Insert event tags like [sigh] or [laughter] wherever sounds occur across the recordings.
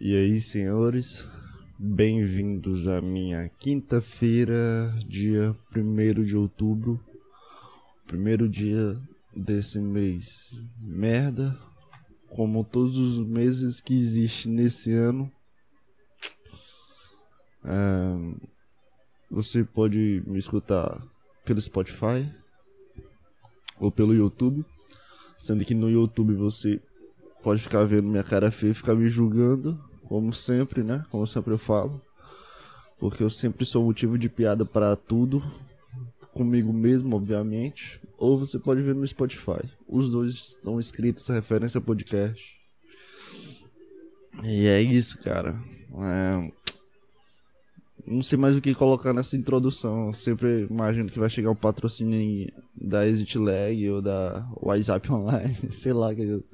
E aí, senhores, bem-vindos à minha quinta-feira, dia 1 de outubro, primeiro dia desse mês. Merda, como todos os meses que existe nesse ano. É, você pode me escutar pelo Spotify ou pelo YouTube, sendo que no YouTube você pode ficar vendo minha cara feia e ficar me julgando, como sempre, né? Como sempre eu falo. Porque eu sempre sou motivo de piada para tudo, comigo mesmo, obviamente. Ou você pode ver no Spotify. Os dois estão escritos referência podcast. E é isso, cara. É... Não sei mais o que colocar nessa introdução. Eu sempre imagino que vai chegar um patrocínio da Exit Lag ou da WhatsApp Online. [laughs] Sei lá que eu...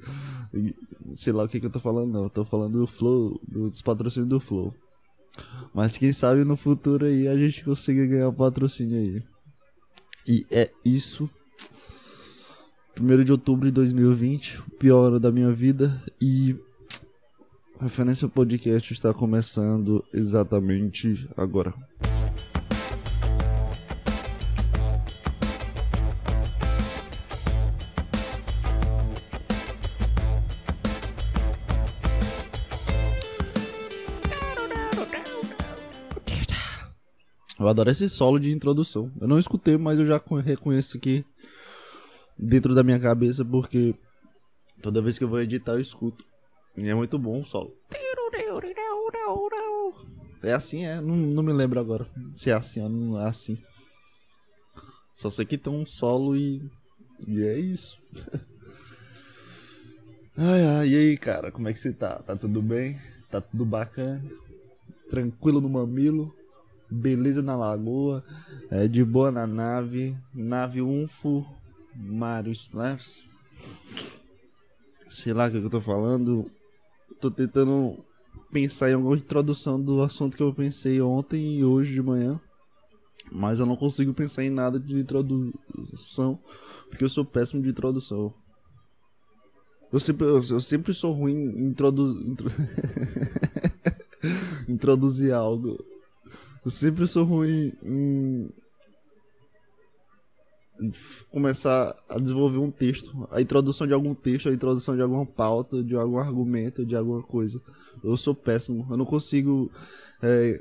Sei lá o que, que eu tô falando, não. Eu tô falando do Flow, dos patrocínios do Flow. Mas quem sabe no futuro aí a gente consiga ganhar um patrocínio aí. E é isso. 1 de outubro de 2020, o pior ano da minha vida. E Referência Podcast está começando exatamente agora. Eu adoro esse solo de introdução. Eu não escutei, mas eu já reconheço aqui dentro da minha cabeça porque toda vez que eu vou editar eu escuto. E é muito bom o solo. É assim, é. Não, não me lembro agora se é assim ou não é assim. Só sei que tem um solo e. E é isso. [laughs] ai, ai, e aí, cara, como é que você tá? Tá tudo bem? Tá tudo bacana? Tranquilo no mamilo? beleza na lagoa, é, de boa na nave, nave Unfo, Mario Splash. Sei lá o que eu tô falando. Tô tentando pensar em alguma introdução do assunto que eu pensei ontem e hoje de manhã. Mas eu não consigo pensar em nada de introdução, porque eu sou péssimo de introdução. Eu sempre, eu, eu sempre sou ruim em introdu... [laughs] introduzir algo. Eu sempre sou ruim em começar a desenvolver um texto, a introdução de algum texto, a introdução de alguma pauta, de algum argumento, de alguma coisa. Eu sou péssimo, eu não consigo é,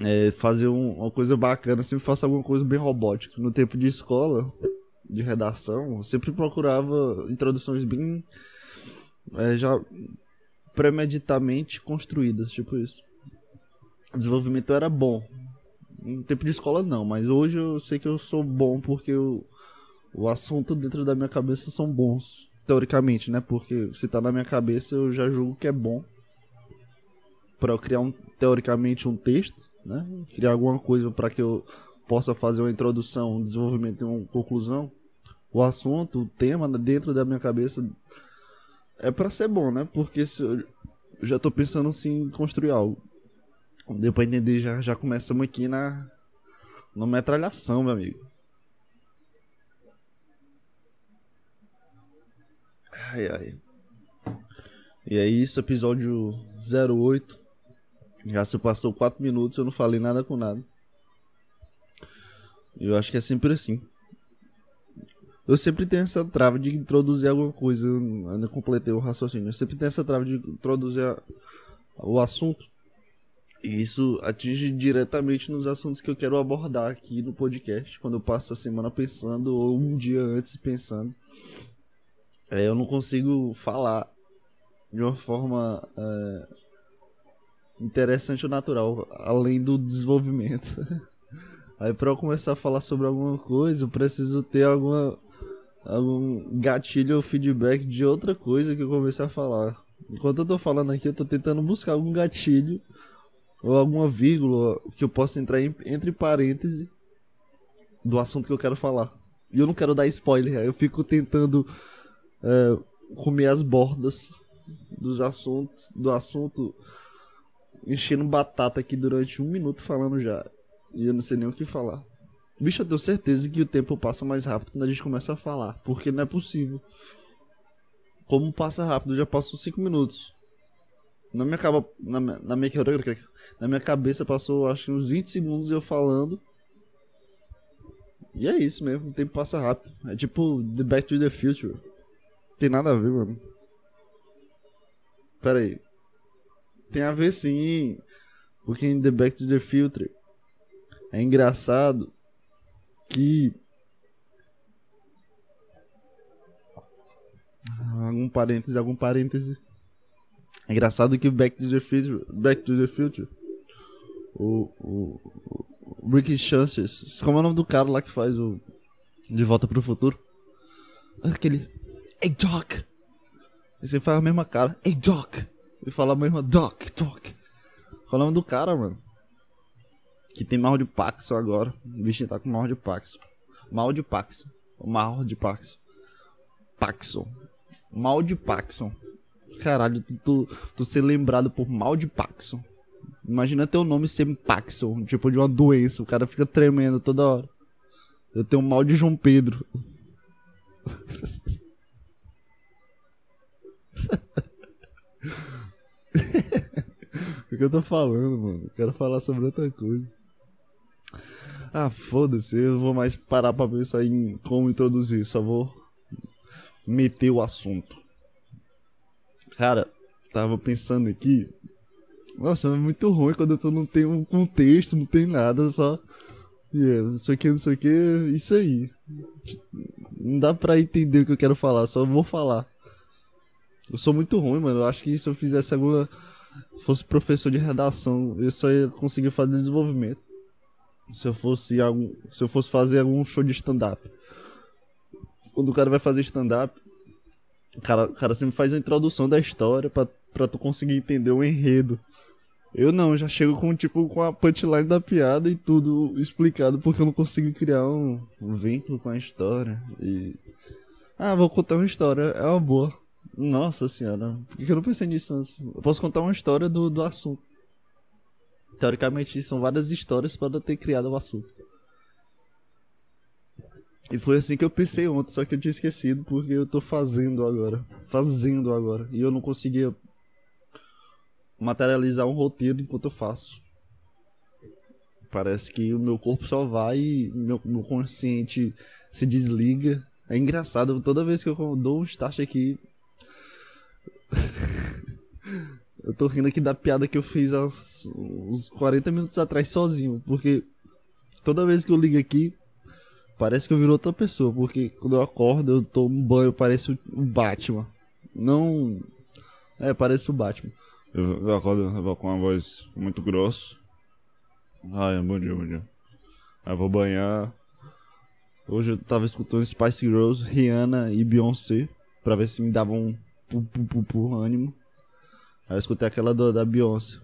é, fazer um, uma coisa bacana, sempre faço alguma coisa bem robótica. No tempo de escola, de redação, eu sempre procurava introduções bem é, já premeditamente construídas, tipo isso o desenvolvimento era bom. No tempo de escola não, mas hoje eu sei que eu sou bom porque o, o assunto dentro da minha cabeça são bons. Teoricamente, né? Porque se tá na minha cabeça eu já julgo que é bom. Para eu criar um, teoricamente um texto, né? Criar alguma coisa para que eu possa fazer uma introdução, um desenvolvimento e uma conclusão. O assunto, o tema dentro da minha cabeça é para ser bom, né? Porque se eu já tô pensando assim em construir algo. Deu pra entender, já, já começamos aqui na, na metralhação, meu amigo. Ai, ai. E é isso, episódio 08. Já se passou 4 minutos, eu não falei nada com nada. Eu acho que é sempre assim. Eu sempre tenho essa trava de introduzir alguma coisa. Eu não completei o raciocínio. Eu sempre tenho essa trava de introduzir a, o assunto. E isso atinge diretamente nos assuntos que eu quero abordar aqui no podcast, quando eu passo a semana pensando ou um dia antes pensando. É, eu não consigo falar de uma forma é, interessante ou natural, além do desenvolvimento. [laughs] Aí para eu começar a falar sobre alguma coisa, eu preciso ter alguma algum gatilho ou feedback de outra coisa que eu comecei a falar. Enquanto eu tô falando aqui, eu tô tentando buscar algum gatilho ou alguma vírgula que eu possa entrar em, entre parênteses do assunto que eu quero falar. E eu não quero dar spoiler, eu fico tentando é, comer as bordas dos assuntos, do assunto, enchendo batata aqui durante um minuto falando já. E eu não sei nem o que falar. Bicho, eu tenho certeza que o tempo passa mais rápido quando a gente começa a falar, porque não é possível. Como passa rápido, já passou 5 minutos. Na minha, caba, na, na, minha, na minha cabeça passou acho que uns 20 segundos eu falando. E é isso mesmo, o tempo passa rápido. É tipo The Back to the Future. Tem nada a ver, mano. Pera aí. Tem a ver sim. Porque em The Back to the Future é engraçado que. Algum parêntese, algum parêntese. É engraçado que o Back to the Future. Back to the Future. O. O. o Ricky Chances. Como é o nome do cara lá que faz o. De Volta pro Futuro? Aquele. Hey Doc! E você faz a mesma cara. Hey Doc! E fala a mesma Doc, Doc. Qual é o nome do cara, mano? Que tem mal de Paxson agora. O bichinho tá com mal de Paxson. Mal de Paxson. O mal de Paxson. Paxson. Mal de Paxson. Caralho, tu, tu, tu ser lembrado por mal de Paxson. Imagina teu nome ser Paxson, tipo de uma doença. O cara fica tremendo toda hora. Eu tenho mal de João Pedro. [laughs] o que eu tô falando, mano? Quero falar sobre outra coisa. Ah, foda-se, eu não vou mais parar pra pensar em como introduzir, só vou meter o assunto. Cara, tava pensando aqui. Nossa, é muito ruim quando eu não tenho um contexto, não tem nada, só. Yeah, não sei não sei o que, isso aí. Não dá pra entender o que eu quero falar, só vou falar. Eu sou muito ruim, mano. Eu acho que se eu fizesse alguma. Fosse professor de redação, eu só ia conseguir fazer desenvolvimento. Se eu fosse algum. Se eu fosse fazer algum show de stand-up. Quando o cara vai fazer stand-up, o cara, o cara sempre faz a introdução da história pra, pra tu conseguir entender o enredo. Eu não, já chego com tipo com a punchline da piada e tudo explicado porque eu não consigo criar um, um vínculo com a história. E. Ah, vou contar uma história, é uma boa. Nossa senhora, por que eu não pensei nisso antes? Eu posso contar uma história do, do assunto. Teoricamente, são várias histórias para ter criado o assunto. E foi assim que eu pensei ontem, só que eu tinha esquecido porque eu tô fazendo agora. Fazendo agora. E eu não conseguia materializar um roteiro enquanto eu faço. Parece que o meu corpo só vai e meu, meu consciente se desliga. É engraçado, toda vez que eu dou um start aqui. [laughs] eu tô rindo aqui da piada que eu fiz há uns, uns 40 minutos atrás sozinho. Porque toda vez que eu ligo aqui, parece que eu viro outra pessoa. Porque quando eu acordo, eu tomo um banho, parece o Batman. Não. É, parece o Batman. Eu, eu acordo com uma voz muito grossa. Ai, bom dia, bom dia. Aí eu vou banhar. Hoje eu tava escutando Spice Girls, Rihanna e Beyoncé. Pra ver se me dava um pu, pu, pu, ânimo. Aí eu escutei aquela do, da Beyoncé.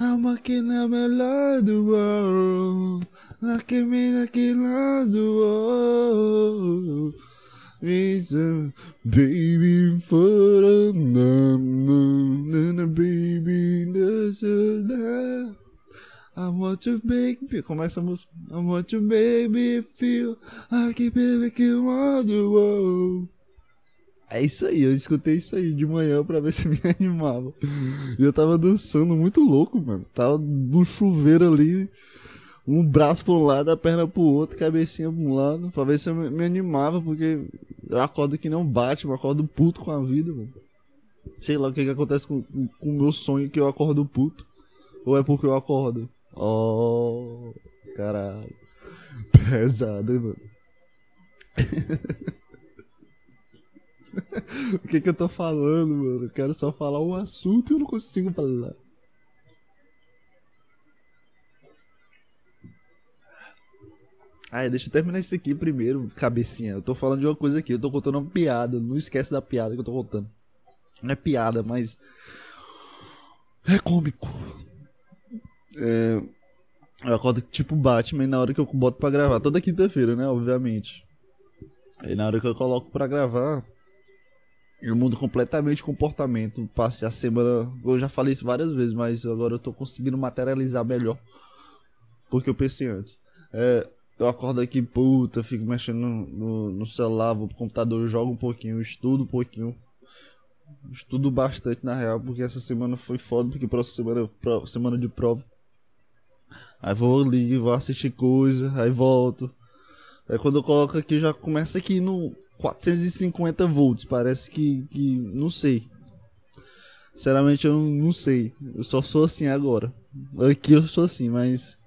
I'm walking a melhor do world. Like me naquele lado. world. It's a baby for a num, and a baby does that. I want to make Como é essa música? I want to baby feel like baby que want the world. É isso aí, eu escutei isso aí de manhã pra ver [laughs] se me animava. E eu tava dançando muito louco, mano. Tava no chuveiro ali, um braço pra um lado, a perna pro outro, cabecinha pra um lado, pra ver se eu me animava, porque eu acordo que não bate, eu acordo puto com a vida, mano. Sei lá o que que acontece com o meu sonho que eu acordo puto. Ou é porque eu acordo? Oh, caralho. [laughs] Pesado, hein, mano. [laughs] [laughs] o que que eu tô falando, mano? Eu quero só falar um assunto e eu não consigo falar. Ah, deixa eu terminar isso aqui primeiro, cabecinha. Eu tô falando de uma coisa aqui, eu tô contando uma piada. Não esquece da piada que eu tô contando. Não é piada, mas. É cômico. É. Eu acordo tipo Batman na hora que eu boto pra gravar. Toda quinta-feira, né? Obviamente. Aí na hora que eu coloco pra gravar, eu mudo completamente o comportamento. Passei a semana. Eu já falei isso várias vezes, mas agora eu tô conseguindo materializar melhor. Porque eu pensei antes. É, eu acordo aqui, puta, fico mexendo no, no, no celular, vou pro computador, jogo um pouquinho, estudo um pouquinho. Estudo bastante na real, porque essa semana foi foda, porque próxima semana, pro- semana de prova. Aí vou ali, vou assistir coisa, aí volto. Aí quando eu coloco aqui, já começa aqui no 450 volts. Parece que, que não sei. Sinceramente, eu não, não sei. Eu só sou assim agora. Aqui eu sou assim, mas.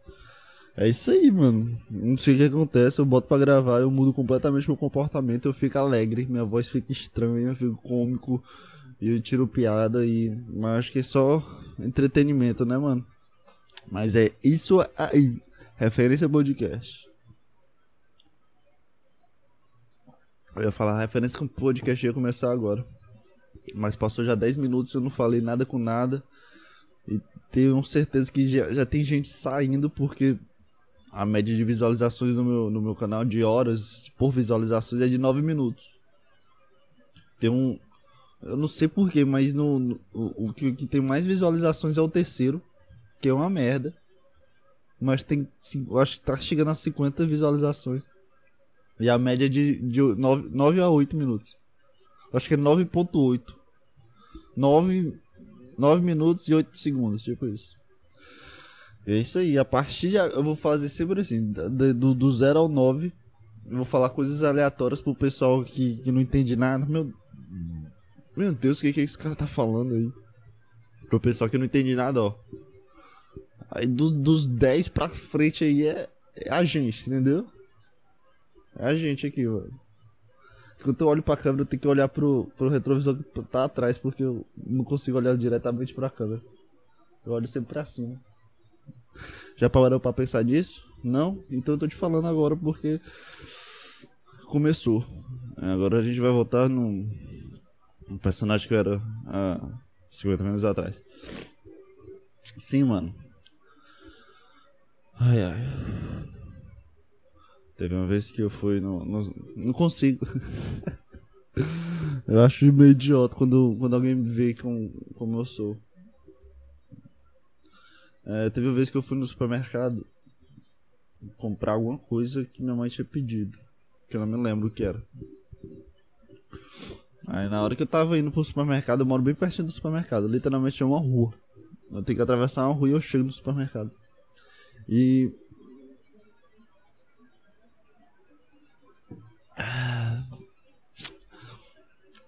É isso aí, mano. Não sei o que acontece. Eu boto pra gravar, eu mudo completamente meu comportamento. Eu fico alegre, minha voz fica estranha, eu fico cômico. E eu tiro piada e. Mas acho que é só entretenimento, né, mano? Mas é isso aí. Referência podcast. Eu ia falar referência com podcast ia começar agora. Mas passou já 10 minutos, eu não falei nada com nada. E tenho certeza que já, já tem gente saindo porque a média de visualizações no meu, no meu canal de horas por visualizações é de 9 minutos. Tem um. Eu não sei porquê, mas no, no- o, o que, que tem mais visualizações é o terceiro, que é uma merda. Mas tem. acho que tá chegando a 50 visualizações. E a média é de, de 9, 9 a 8 minutos. Acho que é 9.8. 9, 9 minutos e 8 segundos, tipo isso. É isso aí. A partir de, eu vou fazer sempre assim, do 0 ao 9. Eu vou falar coisas aleatórias pro pessoal que, que não entende nada. Meu, meu Deus, o que, que esse cara tá falando aí? Pro pessoal que não entende nada, ó. Aí do- dos 10 pra frente aí é, é a gente, entendeu? É a gente aqui, mano. Quando eu olho pra câmera, eu tenho que olhar pro, pro retrovisor que tá atrás, porque eu não consigo olhar diretamente pra câmera. Eu olho sempre pra cima. Já parou pra pensar nisso? Não? Então eu tô te falando agora porque começou. Agora a gente vai voltar num, num personagem que eu era há 50 minutos atrás. Sim, mano. Ai, ai. Teve uma vez que eu fui no. no- não consigo. [laughs] eu acho meio idiota quando, quando alguém me vê com, como eu sou. É, teve uma vez que eu fui no supermercado comprar alguma coisa que minha mãe tinha pedido. Que eu não me lembro o que era. Aí na hora que eu tava indo pro supermercado, eu moro bem pertinho do supermercado. Literalmente é uma rua. Eu tenho que atravessar uma rua e eu chego no supermercado. E.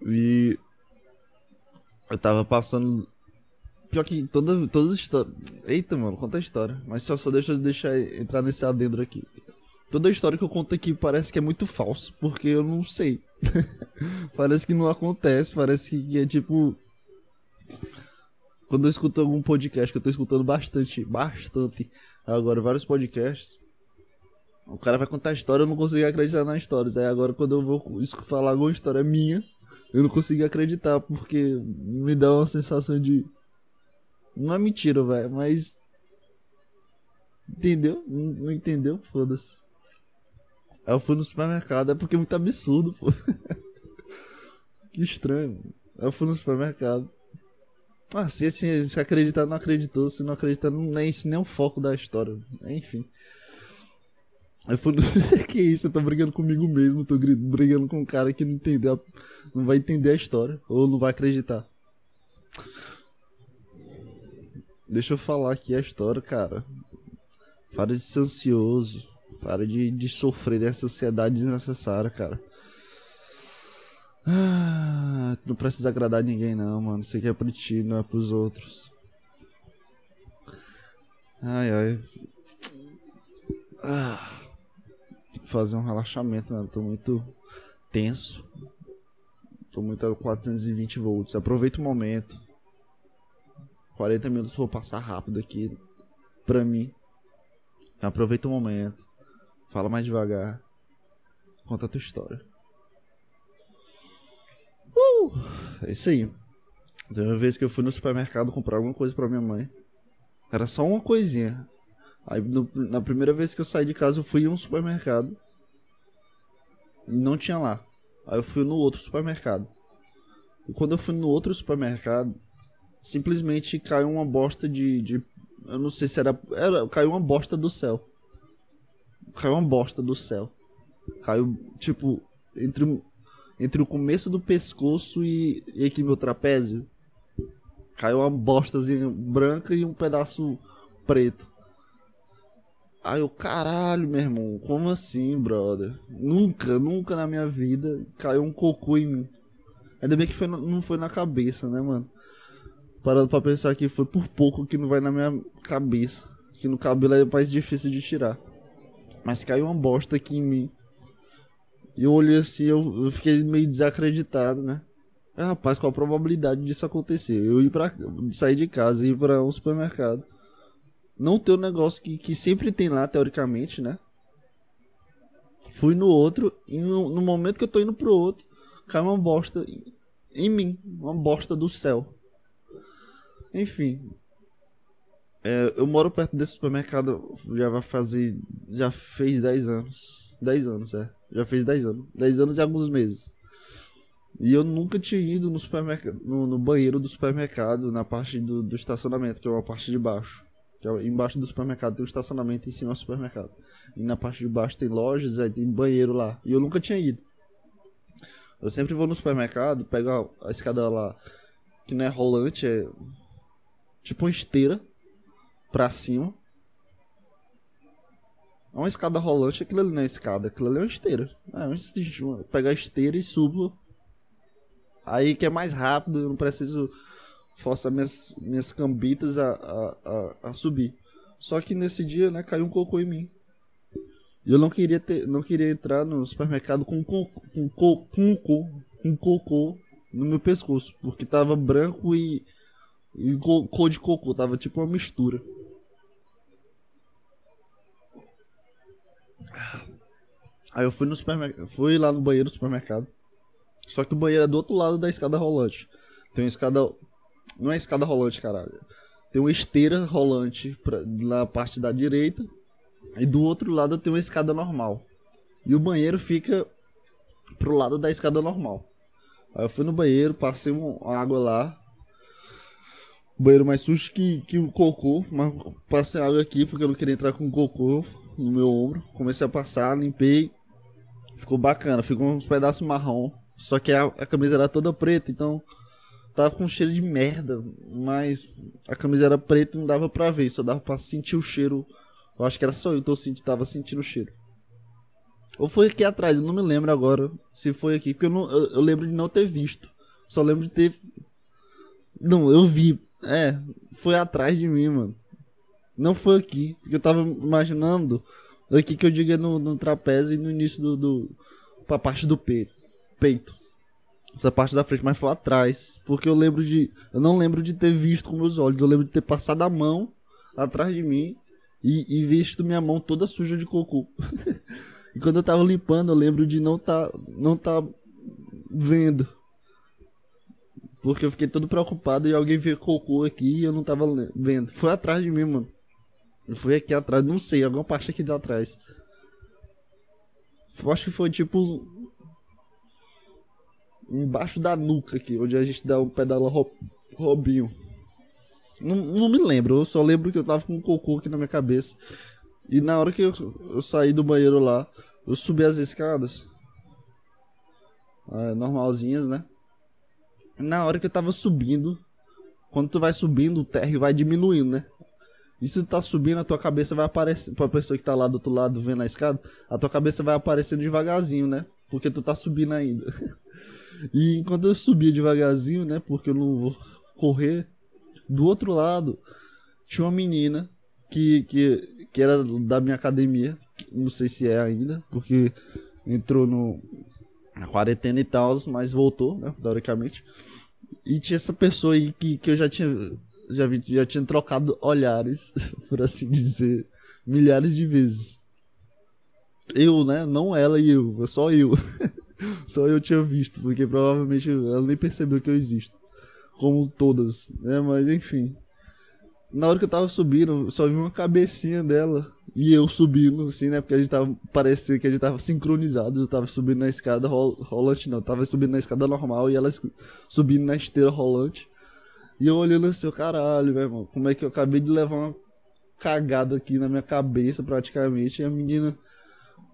E. Eu tava passando. Pior que toda, toda a história. Eita, mano, conta a história. Mas só, só deixa eu deixar entrar nesse adentro aqui. Toda a história que eu conto aqui parece que é muito falso, porque eu não sei. [laughs] parece que não acontece, parece que é tipo. Quando eu escuto algum podcast, que eu tô escutando bastante, bastante agora, vários podcasts. O cara vai contar a história, eu não consigo acreditar nas histórias. Aí agora, quando eu vou falar alguma história minha, eu não consigo acreditar, porque me dá uma sensação de. Não é mentira, velho, mas. Entendeu? Não, não entendeu? Foda-se. Aí eu fui no supermercado, é porque é muito absurdo, pô. [laughs] que estranho. Aí eu fui no supermercado. Ah, se, se, se acreditar, não acreditou. Se não acreditar, não é esse nem o foco da história. Enfim. Fui no... [laughs] que isso, eu tô brigando comigo mesmo, tô brigando com um cara que não entendeu, não vai entender a história, ou não vai acreditar. Deixa eu falar aqui a história, cara. Para de ser ansioso, para de, de sofrer dessa ansiedade desnecessária, cara. Ah, não precisa agradar ninguém não, mano. Isso aqui é pra ti, não é pros outros. Ai, ai. Ah fazer um relaxamento, mano. Tô muito tenso. Tô muito a 420 volts. Aproveita o momento. 40 minutos vou passar rápido aqui pra mim. Então aproveita o momento. Fala mais devagar. Conta a tua história. Uh, é isso aí. Teve uma vez que eu fui no supermercado comprar alguma coisa pra minha mãe. Era só uma coisinha. Aí no- na primeira vez que eu saí de casa eu fui em um supermercado. E não tinha lá. Aí eu fui no outro supermercado. E quando eu fui no outro supermercado, simplesmente caiu uma bosta de. de eu não sei se era, era. Caiu uma bosta do céu. Caiu uma bosta do céu. Caiu, tipo, entre, entre o começo do pescoço e, e aqui meu trapézio. Caiu uma bostazinha branca e um pedaço preto. Aí eu, caralho, meu irmão, como assim, brother? Nunca, nunca na minha vida caiu um cocô em mim. Ainda bem que foi, não foi na cabeça, né, mano? Parando pra pensar que foi por pouco que não vai na minha cabeça. Que no cabelo é mais difícil de tirar. Mas caiu uma bosta aqui em mim. E eu olhei assim, eu, eu fiquei meio desacreditado, né? É, rapaz, qual a probabilidade disso acontecer? Eu ir pra, sair de casa e ir pra um supermercado. Não ter um negócio que, que sempre tem lá, teoricamente, né? Fui no outro e no, no momento que eu tô indo pro outro, cai uma bosta em, em mim. Uma bosta do céu. Enfim. É, eu moro perto desse supermercado já vai fazer. Já fez 10 anos. 10 anos, é. Já fez 10 anos. 10 anos e alguns meses. E eu nunca tinha ido no supermercado, no, no banheiro do supermercado, na parte do, do, estacionamento, que é uma parte de baixo. Que é, embaixo do supermercado tem um estacionamento, em cima é o supermercado. E na parte de baixo tem lojas, aí tem banheiro lá. E eu nunca tinha ido. Eu sempre vou no supermercado, pego a, a escada lá, que não é rolante, é tipo uma esteira pra cima. É uma escada rolante, aquilo ali não é escada, aquilo ali é uma esteira. É, pegar a esteira e subo Aí que é mais rápido, eu não preciso forçar minhas, minhas cambitas a, a, a, a, subir. Só que nesse dia, né, caiu um cocô em mim. E eu não queria ter, não queria entrar no supermercado com com, com, com, com, com cocô no meu pescoço, porque tava branco e, e cor de cocô, tava tipo uma mistura. Aí eu fui no supermercado, fui lá no banheiro do supermercado. Só que o banheiro é do outro lado da escada rolante. Tem uma escada. Não é escada rolante, caralho. Tem uma esteira rolante pra... na parte da direita. E do outro lado tem uma escada normal. E o banheiro fica pro lado da escada normal. Aí eu fui no banheiro, passei uma água lá. Banheiro mais sujo que, que o cocô. Mas passei água aqui porque eu não queria entrar com cocô no meu ombro. Comecei a passar, limpei. Ficou bacana, ficou uns pedaços marrom. Só que a, a camisa era toda preta, então tava com cheiro de merda. Mas a camisa era preta e não dava pra ver, só dava pra sentir o cheiro. Eu acho que era só eu que tô sentindo, tava sentindo o cheiro. Ou foi aqui atrás, eu não me lembro agora se foi aqui, porque eu, não, eu, eu lembro de não ter visto. Só lembro de ter. Não, eu vi. É, foi atrás de mim, mano. Não foi aqui, porque eu tava imaginando. Aqui que eu digo é no, no trapézio e no início do. do pra parte do peito peito. Essa parte da frente, mas foi atrás. Porque eu lembro de. Eu não lembro de ter visto com meus olhos. Eu lembro de ter passado a mão atrás de mim e, e visto minha mão toda suja de cocô. [laughs] e quando eu tava limpando, eu lembro de não tá, não tá vendo. Porque eu fiquei todo preocupado e alguém viu cocô aqui e eu não tava vendo. Foi atrás de mim, mano. Fui aqui atrás, não sei, alguma parte aqui de atrás. Eu acho que foi tipo embaixo da nuca aqui, onde a gente dá um pedala Robinho. Não, não me lembro, eu só lembro que eu tava com um cocô aqui na minha cabeça. E na hora que eu, eu saí do banheiro lá, eu subi as escadas. É, normalzinhas, né? Na hora que eu tava subindo, quando tu vai subindo, o térreo vai diminuindo, né? E se tu tá subindo, a tua cabeça vai aparecer. Pra pessoa que tá lá do outro lado vendo a escada, a tua cabeça vai aparecendo devagarzinho, né? Porque tu tá subindo ainda. [laughs] E enquanto eu subia devagarzinho, né? Porque eu não vou correr, do outro lado tinha uma menina que, que, que era da minha academia. Não sei se é ainda, porque entrou no, na quarentena e tal, mas voltou, né? Teoricamente. E tinha essa pessoa aí que, que eu já tinha. Já, vi, já tinha trocado olhares, [laughs] por assim dizer, milhares de vezes. Eu, né? Não ela e eu, só eu. [laughs] Só eu tinha visto, porque provavelmente ela nem percebeu que eu existo. Como todas, né? Mas enfim. Na hora que eu tava subindo, só vi uma cabecinha dela. E eu subindo, assim, né? Porque a gente tava. Parecia que a gente tava sincronizado. Eu tava subindo na escada rol, rolante, não. Eu tava subindo na escada normal e ela subindo na esteira rolante. E eu olhando assim, caralho, meu irmão. Como é que eu acabei de levar uma cagada aqui na minha cabeça, praticamente. E a menina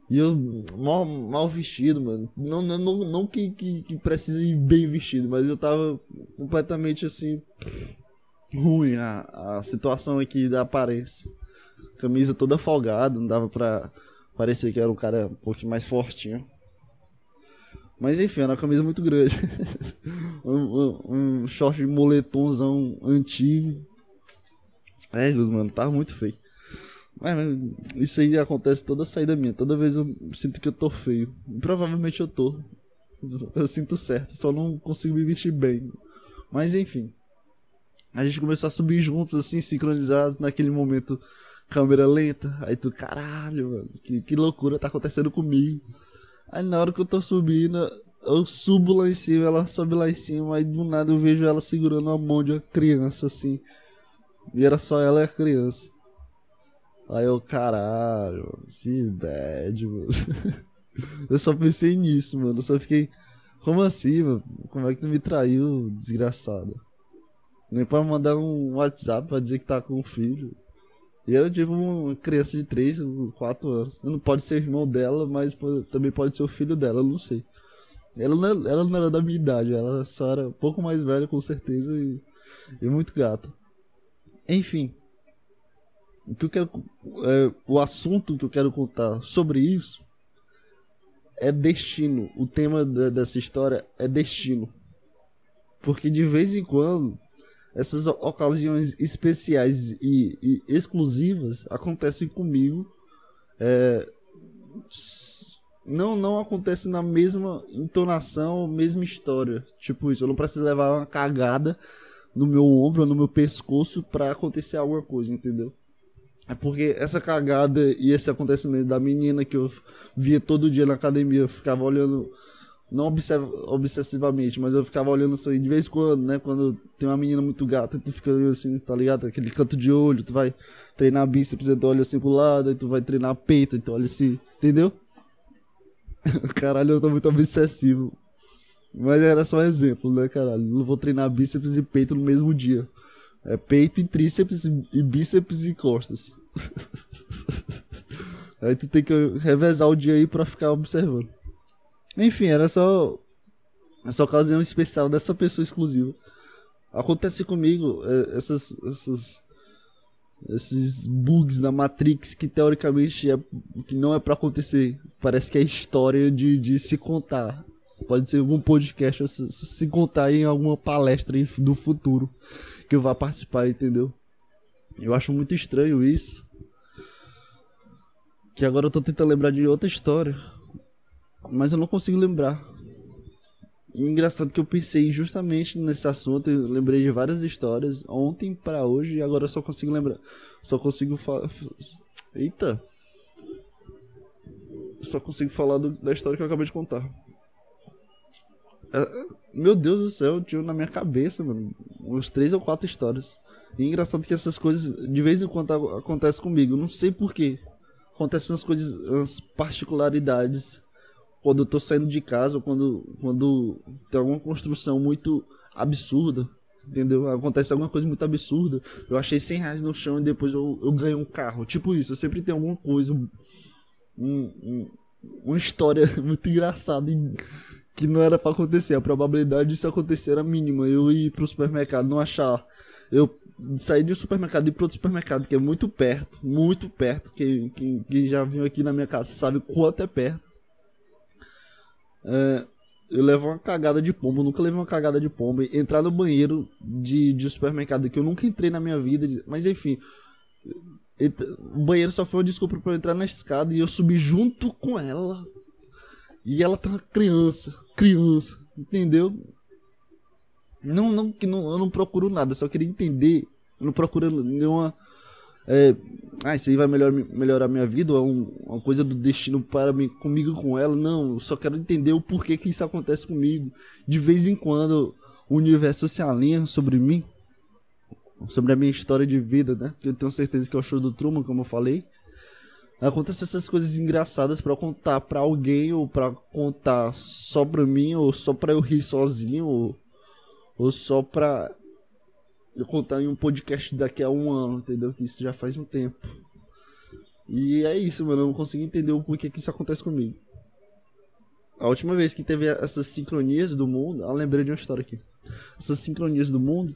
E eu mal, mal vestido, mano. Não, não, não, não que, que, que precise ir bem vestido, mas eu tava completamente assim. ruim a, a situação aqui da aparência. Camisa toda folgada, não dava pra parecer que era um cara um pouquinho mais fortinho. Mas enfim, era uma camisa muito grande. [laughs] um, um, um, short de moletomzão antigo. É, mano, tava muito feio. Mas, mas, isso aí acontece toda saída minha. Toda vez eu sinto que eu tô feio. Provavelmente eu tô. Eu sinto certo, só não consigo me vestir bem. Mas enfim. A gente começou a subir juntos, assim, sincronizados, naquele momento, câmera lenta. Aí tu, caralho, mano, que, que loucura tá acontecendo comigo. Aí na hora que eu tô subindo, eu subo lá em cima, ela sobe lá em cima, aí do nada eu vejo ela segurando a mão de uma criança, assim. E era só ela e a criança. Aí eu, caralho, que bad, mano. [laughs] eu só pensei nisso, mano. Eu só fiquei. Como assim, mano? Como é que tu me traiu, desgraçada? Nem pra mandar um WhatsApp pra dizer que tá com um filho. E era tipo uma criança de 3, 4 anos. Não pode ser irmão dela, mas também pode ser o filho dela, eu não sei. Ela não, ela não era da minha idade, ela só era um pouco mais velha, com certeza, e, e muito gata. Enfim, o que eu quero, é, o assunto que eu quero contar sobre isso é destino. O tema dessa história é destino. Porque de vez em quando essas ocasiões especiais e, e exclusivas acontecem comigo. É, não, não acontece na mesma entonação, mesma história. Tipo isso, eu não preciso levar uma cagada no meu ombro, no meu pescoço para acontecer alguma coisa, entendeu? É porque essa cagada e esse acontecimento da menina que eu via todo dia na academia, eu ficava olhando, não obsessivamente, mas eu ficava olhando aí de vez em quando, né? Quando tem uma menina muito gata, tu fica assim, tá ligado? Aquele canto de olho, tu vai treinar bíceps, tu olha assim pro lado, aí tu vai treinar peito, então olha assim, entendeu? [laughs] Caralho, eu tô muito obsessivo. Mas era só um exemplo, né, caralho? Não vou treinar bíceps e peito no mesmo dia. É peito e tríceps e bíceps e costas. [laughs] aí tu tem que revezar o dia aí pra ficar observando. Enfim, era só essa ocasião especial dessa pessoa exclusiva. Acontece comigo é, essas, essas esses bugs na Matrix que teoricamente é, que não é para acontecer. Parece que é história de, de se contar. Pode ser algum podcast se, se contar em alguma palestra do futuro que eu vá participar, entendeu? Eu acho muito estranho isso. Que agora eu tô tentando lembrar de outra história. Mas eu não consigo lembrar. engraçado que eu pensei justamente nesse assunto. Eu lembrei de várias histórias ontem para hoje e agora eu só consigo lembrar. Só consigo falar. Eita! Só consigo falar do, da história que eu acabei de contar. É, meu Deus do céu, tinha na minha cabeça, mano, uns três ou quatro histórias. E é engraçado que essas coisas de vez em quando acontecem comigo. Eu não sei porquê. Acontecem umas coisas, umas particularidades. Quando eu tô saindo de casa, ou quando, quando tem alguma construção muito absurda. Entendeu? Acontece alguma coisa muito absurda. Eu achei 100 reais no chão e depois eu, eu ganhei um carro. Tipo isso, eu sempre tenho alguma coisa. Um, um, uma história [laughs] muito engraçada. E que não era para acontecer. A probabilidade disso acontecer era mínima. Eu ir pro supermercado, não achar. Eu sair de um supermercado e ir pro outro supermercado, que é muito perto, muito perto. Quem, quem, quem já viu aqui na minha casa sabe quanto é perto. É, eu levo uma cagada de pombo, nunca levei uma cagada de pombo. Entrar no banheiro de, de supermercado que eu nunca entrei na minha vida, mas enfim. O banheiro só foi uma desculpa pra eu entrar na escada e eu subi junto com ela. E ela tá criança criança, entendeu? Não, não, que não, eu não procuro nada, só queria entender. Eu não procuro nenhuma. É, ah, isso aí vai melhor, melhorar minha vida, ou é um, uma coisa do destino para mim, comigo com ela. Não, eu só quero entender o porquê que isso acontece comigo. De vez em quando o universo se alinha sobre mim, sobre a minha história de vida, né? Eu tenho certeza que é o show do Truman, como eu falei. Acontecem essas coisas engraçadas para contar para alguém ou para contar só pra mim ou só pra eu rir sozinho ou, ou só pra eu contar em um podcast daqui a um ano, entendeu? Que isso já faz um tempo. E é isso, mano. Eu não consigo entender o porquê que isso acontece comigo. A última vez que teve essas sincronias do mundo, eu lembrei de uma história aqui. Essas sincronias do mundo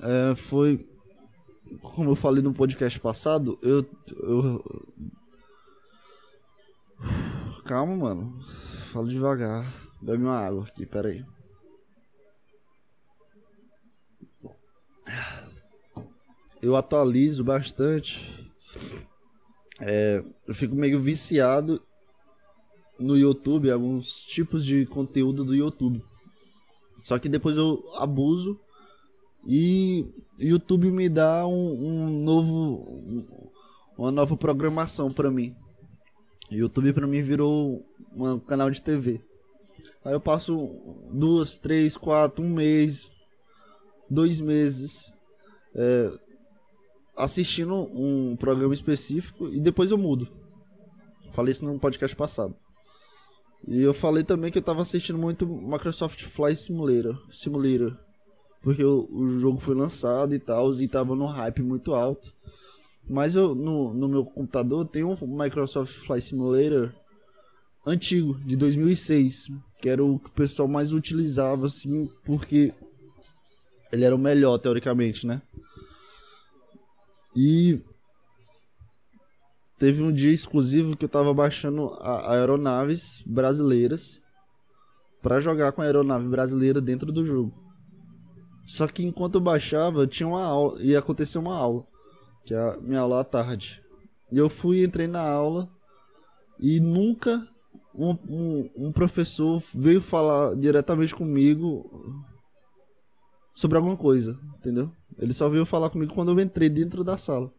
é, foi. Como eu falei no podcast passado, eu, eu. Calma, mano. Falo devagar. Bebe uma água aqui, peraí. Eu atualizo bastante. É, eu fico meio viciado no YouTube, alguns tipos de conteúdo do YouTube. Só que depois eu abuso e YouTube me dá um, um novo uma nova programação para mim. YouTube para mim virou um canal de TV. Aí eu passo duas, três, quatro, um mês, dois meses é, assistindo um programa específico e depois eu mudo. Falei isso no podcast passado. E eu falei também que eu tava assistindo muito Microsoft Flight Simulator, Simulator porque o, o jogo foi lançado e tal, e tava no hype muito alto. Mas eu no, no meu computador tem um Microsoft Flight Simulator antigo, de 2006, que era o que o pessoal mais utilizava assim, porque ele era o melhor teoricamente, né? E teve um dia exclusivo que eu tava baixando aeronaves brasileiras para jogar com a aeronave brasileira dentro do jogo. Só que enquanto eu baixava, tinha uma aula, ia acontecer uma aula, que é a minha aula à tarde. E eu fui, entrei na aula e nunca um, um, um professor veio falar diretamente comigo sobre alguma coisa, entendeu? Ele só veio falar comigo quando eu entrei dentro da sala.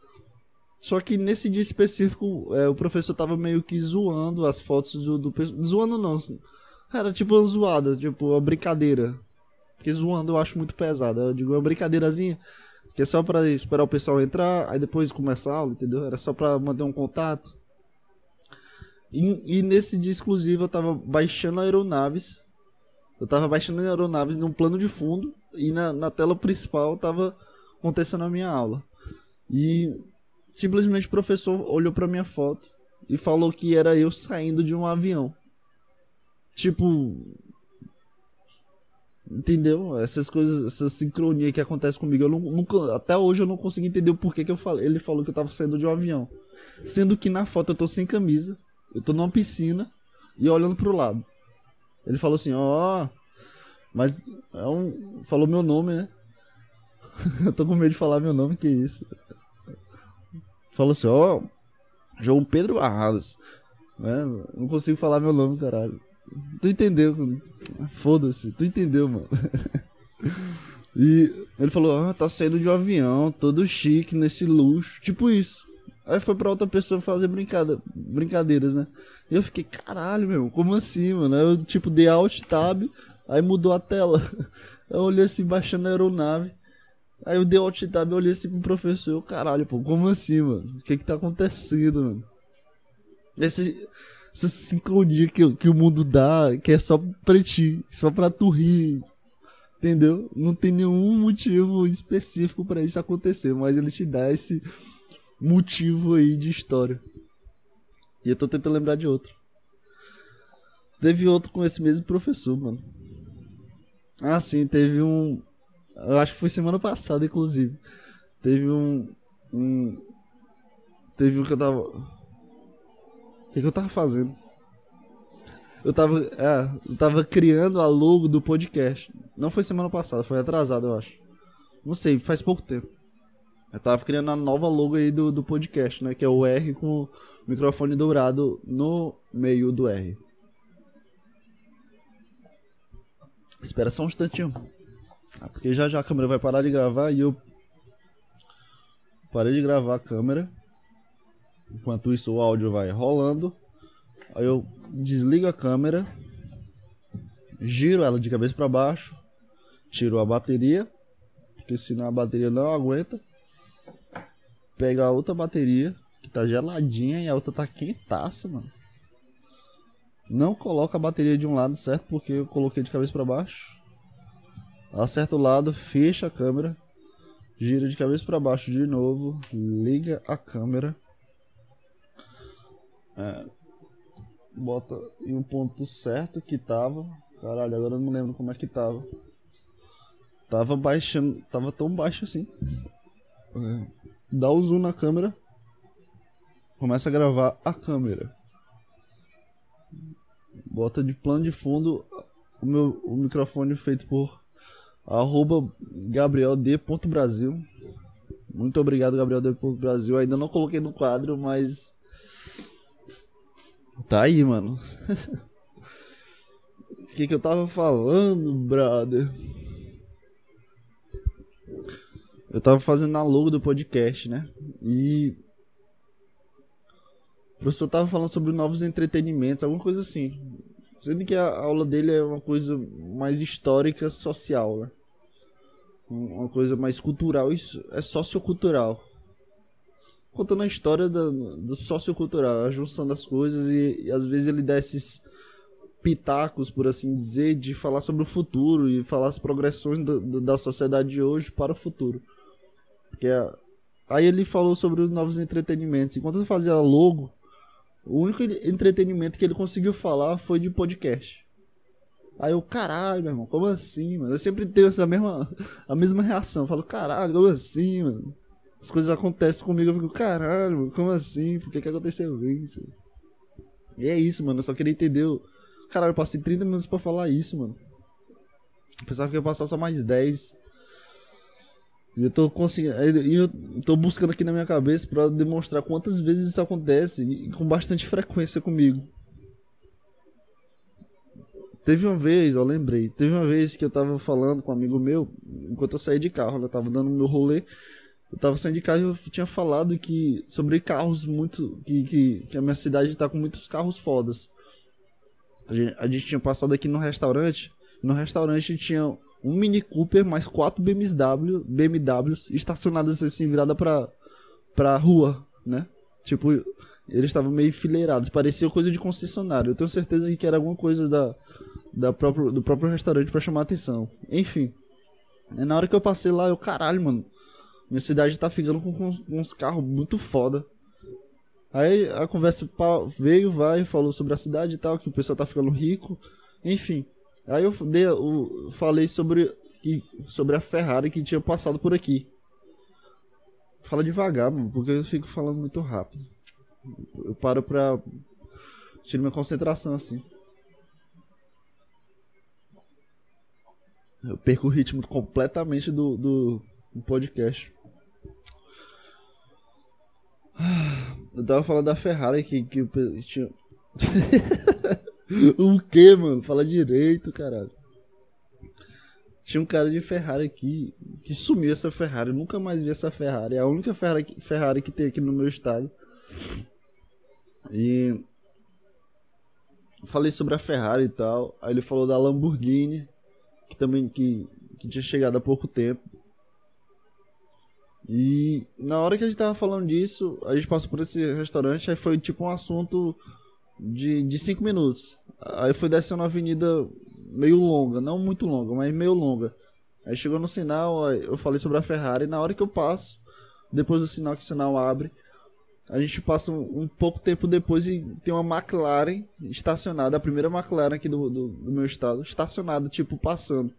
Só que nesse dia específico, é, o professor tava meio que zoando as fotos do, do. Zoando não. Era tipo uma zoada, tipo uma brincadeira. Porque zoando eu acho muito pesado. Eu digo uma brincadeirazinha. Que é só pra esperar o pessoal entrar, aí depois começar a aula, entendeu? Era só pra manter um contato. E, e nesse dia exclusivo eu tava baixando aeronaves. Eu tava baixando aeronaves num plano de fundo. E na, na tela principal tava acontecendo a minha aula. E simplesmente o professor olhou para minha foto e falou que era eu saindo de um avião. Tipo, entendeu? Essas coisas, essa sincronia que acontece comigo, eu nunca, até hoje eu não consigo entender o porquê que eu falei. Ele falou que eu tava saindo de um avião, sendo que na foto eu tô sem camisa, eu tô numa piscina e olhando pro lado. Ele falou assim, ó, oh, mas é um, falou meu nome, né? [laughs] eu tô com medo de falar meu nome, que isso. Falou assim, ó, oh, João Pedro Barradas. Né? Não consigo falar meu nome, caralho. Tu entendeu? Foda-se, tu entendeu, mano. [laughs] E ele falou, ah, tá saindo de um avião, todo chique, nesse luxo, tipo isso. Aí foi pra outra pessoa fazer brincada, brincadeiras, né? E eu fiquei, caralho, meu, como assim, mano? Eu, tipo, dei alt tab, aí mudou a tela. [laughs] Eu olhei assim, baixando a aeronave. Aí eu dei alt tab e olhei assim pro professor. Eu, caralho, pô, como assim, mano? O que que tá acontecendo, mano? Esse, essa sincronia que, que o mundo dá, que é só pra ti, só pra tu rir. Entendeu? Não tem nenhum motivo específico para isso acontecer, mas ele te dá esse motivo aí de história. E eu tô tentando lembrar de outro. Teve outro com esse mesmo professor, mano. Ah, sim, teve um. Eu acho que foi semana passada, inclusive. Teve um. um teve um que eu tava. Que, que eu tava fazendo? Eu tava. É, eu tava criando a logo do podcast. Não foi semana passada, foi atrasado, eu acho. Não sei, faz pouco tempo. Eu tava criando a nova logo aí do, do podcast, né? Que é o R com o microfone dourado no meio do R. Espera só um instantinho. Ah, porque já já a câmera vai parar de gravar e eu parei de gravar a câmera. Enquanto isso o áudio vai rolando. Aí eu desligo a câmera, giro ela de cabeça para baixo, tiro a bateria, porque senão a bateria não aguenta. Pego a outra bateria, que tá geladinha e a outra tá quentaça, mano. Não coloca a bateria de um lado, certo? Porque eu coloquei de cabeça para baixo. Acerta o lado, fecha a câmera. Gira de cabeça para baixo de novo. Liga a câmera. É, bota em um ponto certo que tava. Caralho, agora eu não lembro como é que tava. Tava baixando. Tava tão baixo assim. É, dá o zoom na câmera. Começa a gravar a câmera. Bota de plano de fundo o meu o microfone feito por arroba. Muito obrigado, Gabriel Brasil. Ainda não coloquei no quadro, mas. Tá aí, mano. [laughs] O que, que eu tava falando, brother? Eu tava fazendo a logo do podcast, né? E. O professor tava falando sobre novos entretenimentos, alguma coisa assim. Sendo que a aula dele é uma coisa mais histórica, social, né? Uma coisa mais cultural, isso é sociocultural. Contando a história do, do sociocultural, a junção das coisas e, e às vezes ele dá esses pitacos, por assim dizer, de falar sobre o futuro e falar as progressões do, do, da sociedade de hoje para o futuro. Porque aí ele falou sobre os novos entretenimentos. Enquanto eu fazia logo, o único entretenimento que ele conseguiu falar foi de podcast. Aí eu, caralho, meu irmão, como assim, mano? Eu sempre tenho essa mesma, [laughs] a mesma reação. Eu falo, caralho, como assim, mano? As coisas acontecem comigo, eu fico, caralho, como assim? Por que que aconteceu isso? E é isso, mano. Eu só queria entender. Caralho, eu passei 30 minutos pra falar isso, mano. Eu pensava que ia passar só mais 10. E eu tô conseguindo. Eu tô buscando aqui na minha cabeça para demonstrar quantas vezes isso acontece e com bastante frequência comigo. Teve uma vez, eu lembrei, teve uma vez que eu tava falando com um amigo meu, enquanto eu saí de carro, eu tava dando meu rolê, eu tava saindo de carro e eu tinha falado que sobre carros muito. que, que, que a minha cidade tá com muitos carros fodas. A gente, a gente tinha passado aqui no restaurante, no restaurante tinha um Mini Cooper mais quatro BMW, BMWs estacionadas assim, virada pra, pra rua, né? Tipo, eles estavam meio enfileirados, parecia coisa de concessionário. Eu tenho certeza que era alguma coisa da, da próprio, do próprio restaurante para chamar atenção. Enfim. Na hora que eu passei lá, eu, caralho, mano. Minha cidade tá ficando com, com, uns carros muito foda. Aí a conversa veio, vai, falou sobre a cidade e tal, que o pessoal tá ficando rico. Enfim. Aí eu, eu falei sobre, sobre a Ferrari que tinha passado por aqui. Fala devagar, mano, porque eu fico falando muito rápido. Eu paro pra. Tiro minha concentração assim. Eu perco o ritmo completamente do, do, do podcast. Eu tava falando da Ferrari que, que tinha. [laughs] o que, mano? Fala direito, caralho. Tinha um cara de Ferrari aqui que sumiu essa Ferrari. Eu nunca mais vi essa Ferrari. É a única Ferrari, Ferrari que tem aqui no meu estado. E falei sobre a Ferrari e tal. Aí ele falou da Lamborghini, que também que, que tinha chegado há pouco tempo. E na hora que a gente tava falando disso, a gente passou por esse restaurante, aí foi tipo um assunto de, de cinco minutos. Aí foi descendo uma avenida meio longa, não muito longa, mas meio longa. Aí chegou no sinal, eu falei sobre a Ferrari, e na hora que eu passo, depois do sinal que o sinal abre, a gente passa um, um pouco tempo depois e tem uma McLaren estacionada, a primeira McLaren aqui do, do, do meu estado, estacionada, tipo, passando.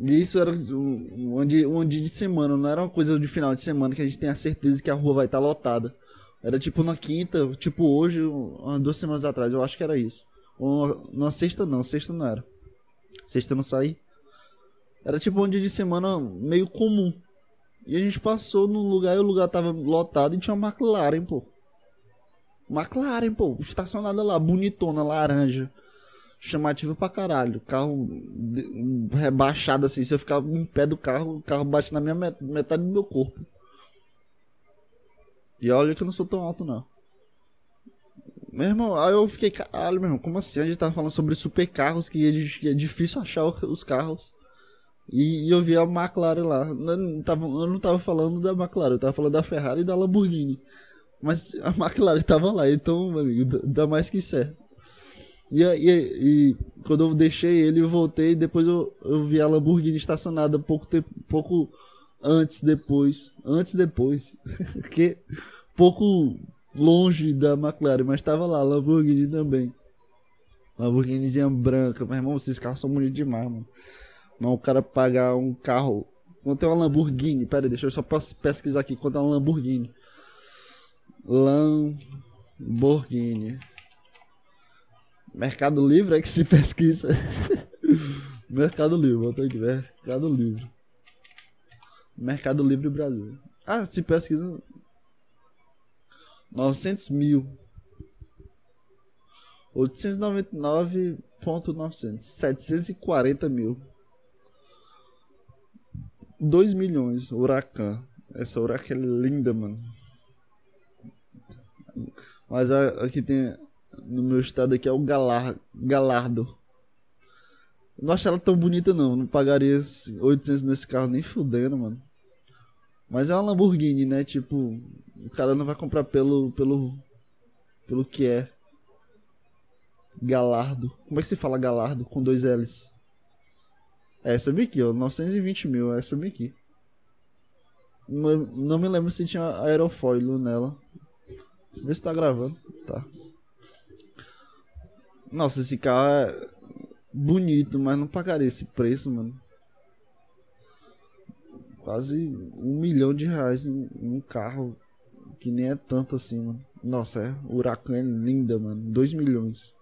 E isso era um, dia, um dia de semana, não era uma coisa de final de semana que a gente tem a certeza que a rua vai estar tá lotada. Era tipo na quinta, tipo hoje, duas semanas atrás, eu acho que era isso. Ou na sexta não, sexta não era. Sexta não saí. Era tipo um dia de semana meio comum. E a gente passou num lugar e o lugar tava lotado e tinha uma McLaren, pô. McLaren, pô, estacionada lá, bonitona, laranja. Chamativa pra caralho. Carro rebaixado assim, se eu ficar em pé do carro, o carro bate na minha metade do meu corpo. E olha que eu não sou tão alto, não. Meu irmão, aí eu fiquei, caralho, meu irmão, como assim? A gente tava falando sobre super carros, que é, é difícil achar os carros. E, e eu vi a McLaren lá. Eu não, tava, eu não tava falando da McLaren, eu tava falando da Ferrari e da Lamborghini. Mas a [laughs] McLaren tava lá, então, meu amigo, dá mais que certo. E, e, e quando eu deixei ele, eu voltei, depois eu, eu vi a Lamborghini estacionada pouco tempo, pouco antes depois, antes depois, [laughs] que pouco longe da McLaren, mas tava lá, Lamborghini também. Lamborghinizinha branca. Mas, irmão, esses carros são bonitos demais, mano. Mas o cara pagar um carro. Quanto é uma Lamborghini? Pera aí, deixa eu só pesquisar aqui quanto é uma Lamborghini. Lamborghini. Mercado Livre é que se pesquisa. [laughs] Mercado Livre, bota aqui, Mercado Livre. Mercado Livre Brasil. Ah, se pesquisa. 900 mil. 899.900. 740 mil. 2 milhões. Huracan. Essa Huracan é linda, mano. Mas aqui tem. No meu estado aqui é o Galar, Galardo. Não acho ela tão bonita, não. Não pagaria 800 nesse carro nem fudendo, mano. Mas é uma Lamborghini, né? Tipo, o cara não vai comprar pelo. pelo. pelo que é. Galardo. Como é que se fala Galardo? Com dois L's. É essa aqui, ó. 920 mil. É essa aqui. Não, não me lembro se tinha aerofoil nela. Vê se tá gravando. Tá. Nossa, esse carro é bonito, mas não pagaria esse preço, mano. Quase um milhão de reais em um carro que nem é tanto assim, mano. Nossa, é. O Huracan é linda, mano. Dois milhões.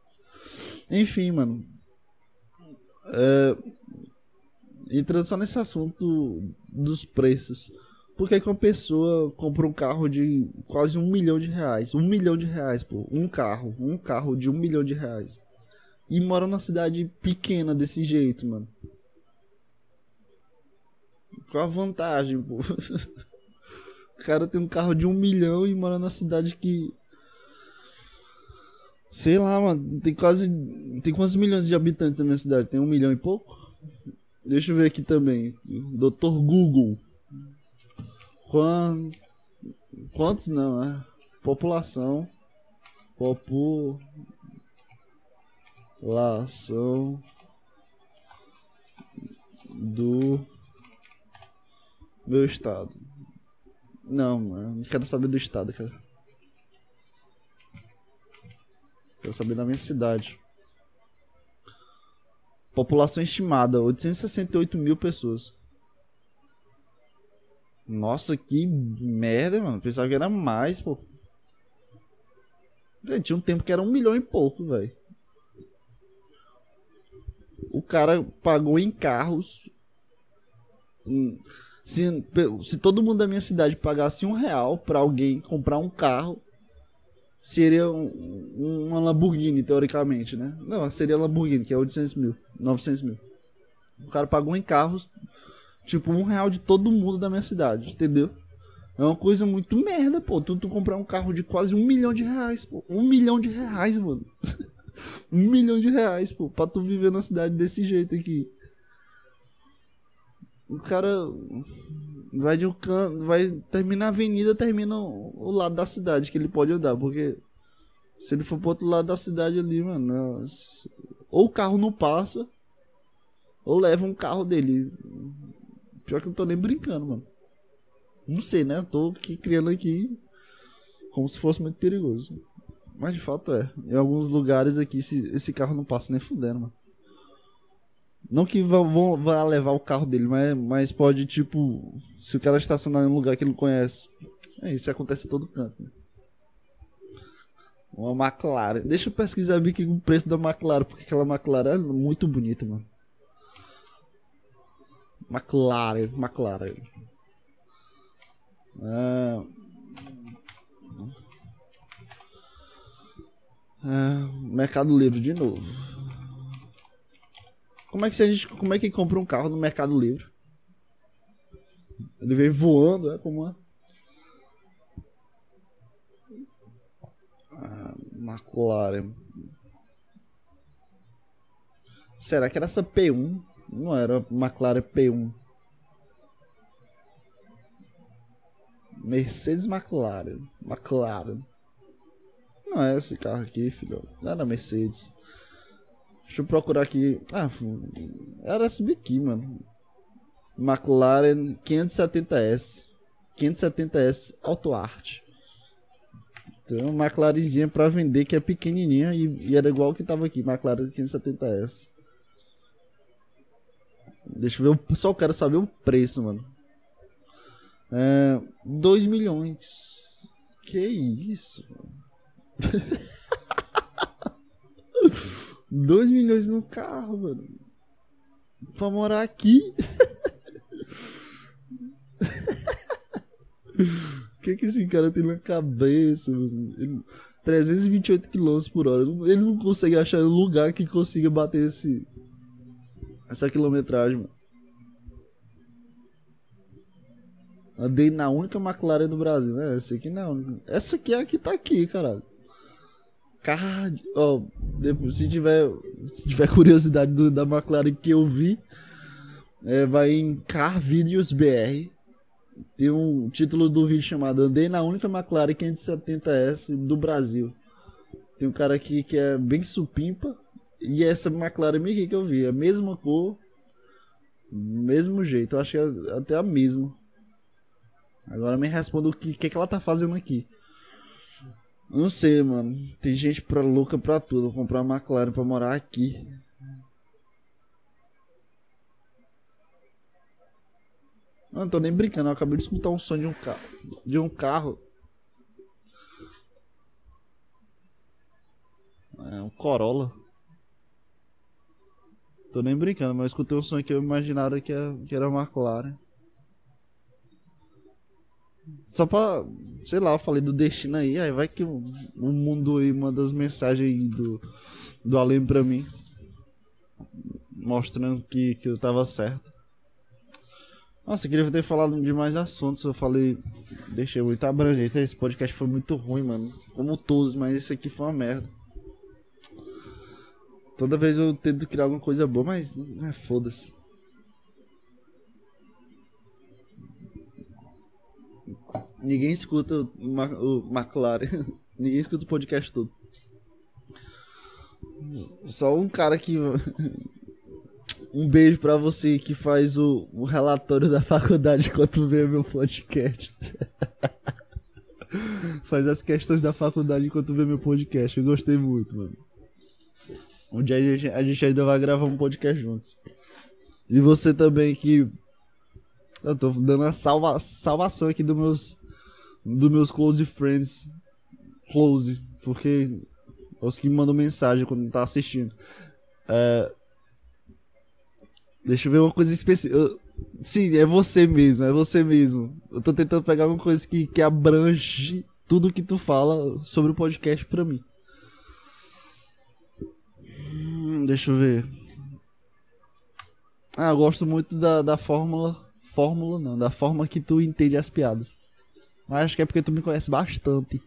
Enfim, mano. É, entrando só nesse assunto dos preços. Por que, que uma pessoa compra um carro de quase um milhão de reais? Um milhão de reais, pô. Um carro. Um carro de um milhão de reais. E mora numa cidade pequena desse jeito, mano. Qual a vantagem, pô? [laughs] o cara tem um carro de um milhão e mora na cidade que. Sei lá, mano. Tem quase. Tem quantos milhões de habitantes na minha cidade? Tem um milhão e pouco? Deixa eu ver aqui também. Doutor Google. Quant... Quantos não, é? População. População do meu estado. Não, mano, não quero saber do estado, cara. Quero saber da minha cidade. População estimada, 868 mil pessoas. Nossa, que merda, mano. Pensava que era mais, pô. Tinha um tempo que era um milhão e pouco, velho. O cara pagou em carros. Se, se todo mundo da minha cidade pagasse um real pra alguém comprar um carro, seria um, uma Lamborghini, teoricamente, né? Não, seria Lamborghini, que é 800 mil, 900 mil. O cara pagou em carros Tipo, um real de todo mundo da minha cidade, entendeu? É uma coisa muito merda, pô. Tu, tu comprar um carro de quase um milhão de reais, pô. Um milhão de reais, mano. [laughs] um milhão de reais, pô. Pra tu viver na cidade desse jeito aqui. O cara vai de um canto, vai terminar a avenida, termina o lado da cidade que ele pode andar, porque se ele for pro outro lado da cidade ali, mano, ou o carro não passa, ou leva um carro dele. Pior que eu não tô nem brincando, mano. Não sei, né? Tô aqui criando aqui como se fosse muito perigoso. Mas de fato é. Em alguns lugares aqui esse, carro não passa nem fudendo, mano. Não que vão, levar o carro dele, mas, mas pode, tipo, se o cara estacionar em um lugar que ele não conhece. É, isso acontece em todo canto, né? Uma McLaren. Deixa eu pesquisar aqui o preço da McLaren, porque aquela McLaren é muito bonita, mano. McLaren, McLaren. É... É... Mercado Livre de novo. Como é que a gente, como é que compra um carro no Mercado Livre? Ele vem voando, é como é? Ah, McLaren. Será que era essa P1? Não era McLaren P1. Mercedes McLaren. McLaren. Não é esse carro aqui, filho. Era Mercedes. Deixa eu procurar aqui. Ah, era esse aqui, mano. McLaren 570S. 570S Auto Art. Tem uma McLarenzinha pra vender que é pequenininha e, e era igual que tava aqui, McLaren 570S. Deixa eu ver, o- só quero saber o preço, mano. É, 2 milhões. Que isso, mano. [laughs] 2 milhões no carro, mano. Pra morar aqui. O [laughs] que, que esse cara tem na cabeça? mano? Ele- 328 km por hora. Ele não consegue achar um lugar que consiga bater esse, essa quilometragem, mano. Andei na única McLaren do Brasil, né? Essa aqui não. Essa aqui é a que tá aqui, caralho. Card... Ó, se tiver, se tiver [laughs] curiosidade do- da McLaren que eu vi, é, vai em Car Videos BR. Tem um título do vídeo chamado Andei na única McLaren 570S do Brasil. Tem um cara aqui que é bem supimpa. E essa McLaren aqui que eu vi. É a mesma cor. Mesmo jeito. Eu acho que é até a mesma. Agora me responda o que, que, que ela tá fazendo aqui. Não sei, mano. Tem gente pra louca pra tudo. Vou comprar uma McLaren pra morar aqui. Não, tô nem brincando, eu acabei de escutar um som de um carro. De um carro. É um Corolla. Tô nem brincando, mas eu escutei um som que eu imaginava que era, que era. Só pra, sei lá, eu falei do destino aí, aí vai que o, o mundo aí manda as mensagens do, do além pra mim. Mostrando que, que eu tava certo. Nossa, eu queria ter falado de mais assuntos. Eu falei, deixei muito abrangente. Esse podcast foi muito ruim, mano. Como todos, mas esse aqui foi uma merda. Toda vez eu tento criar alguma coisa boa, mas é foda-se. Ninguém escuta o, Ma- o McLaren. [laughs] Ninguém escuta o podcast todo. Só um cara que. [laughs] Um beijo pra você que faz o, o relatório da faculdade [laughs] enquanto vê meu podcast. faz as questões da faculdade enquanto vê meu podcast. Eu gostei muito, mano. Dia a gente, a gente ainda vai gravar um podcast juntos. E você também que. Eu tô dando a salva, salvação aqui dos meus. Dos meus close friends. Close. Porque. Os que me mandam mensagem quando tá assistindo. É, Deixa eu ver uma coisa específica. Sim, é você mesmo, é você mesmo. Eu tô tentando pegar uma coisa que, que abrange tudo que tu fala sobre o podcast pra mim. Hum, deixa eu ver. Ah, eu gosto muito da, da fórmula. Fórmula não, da forma que tu entende as piadas. Acho que é porque tu me conhece bastante.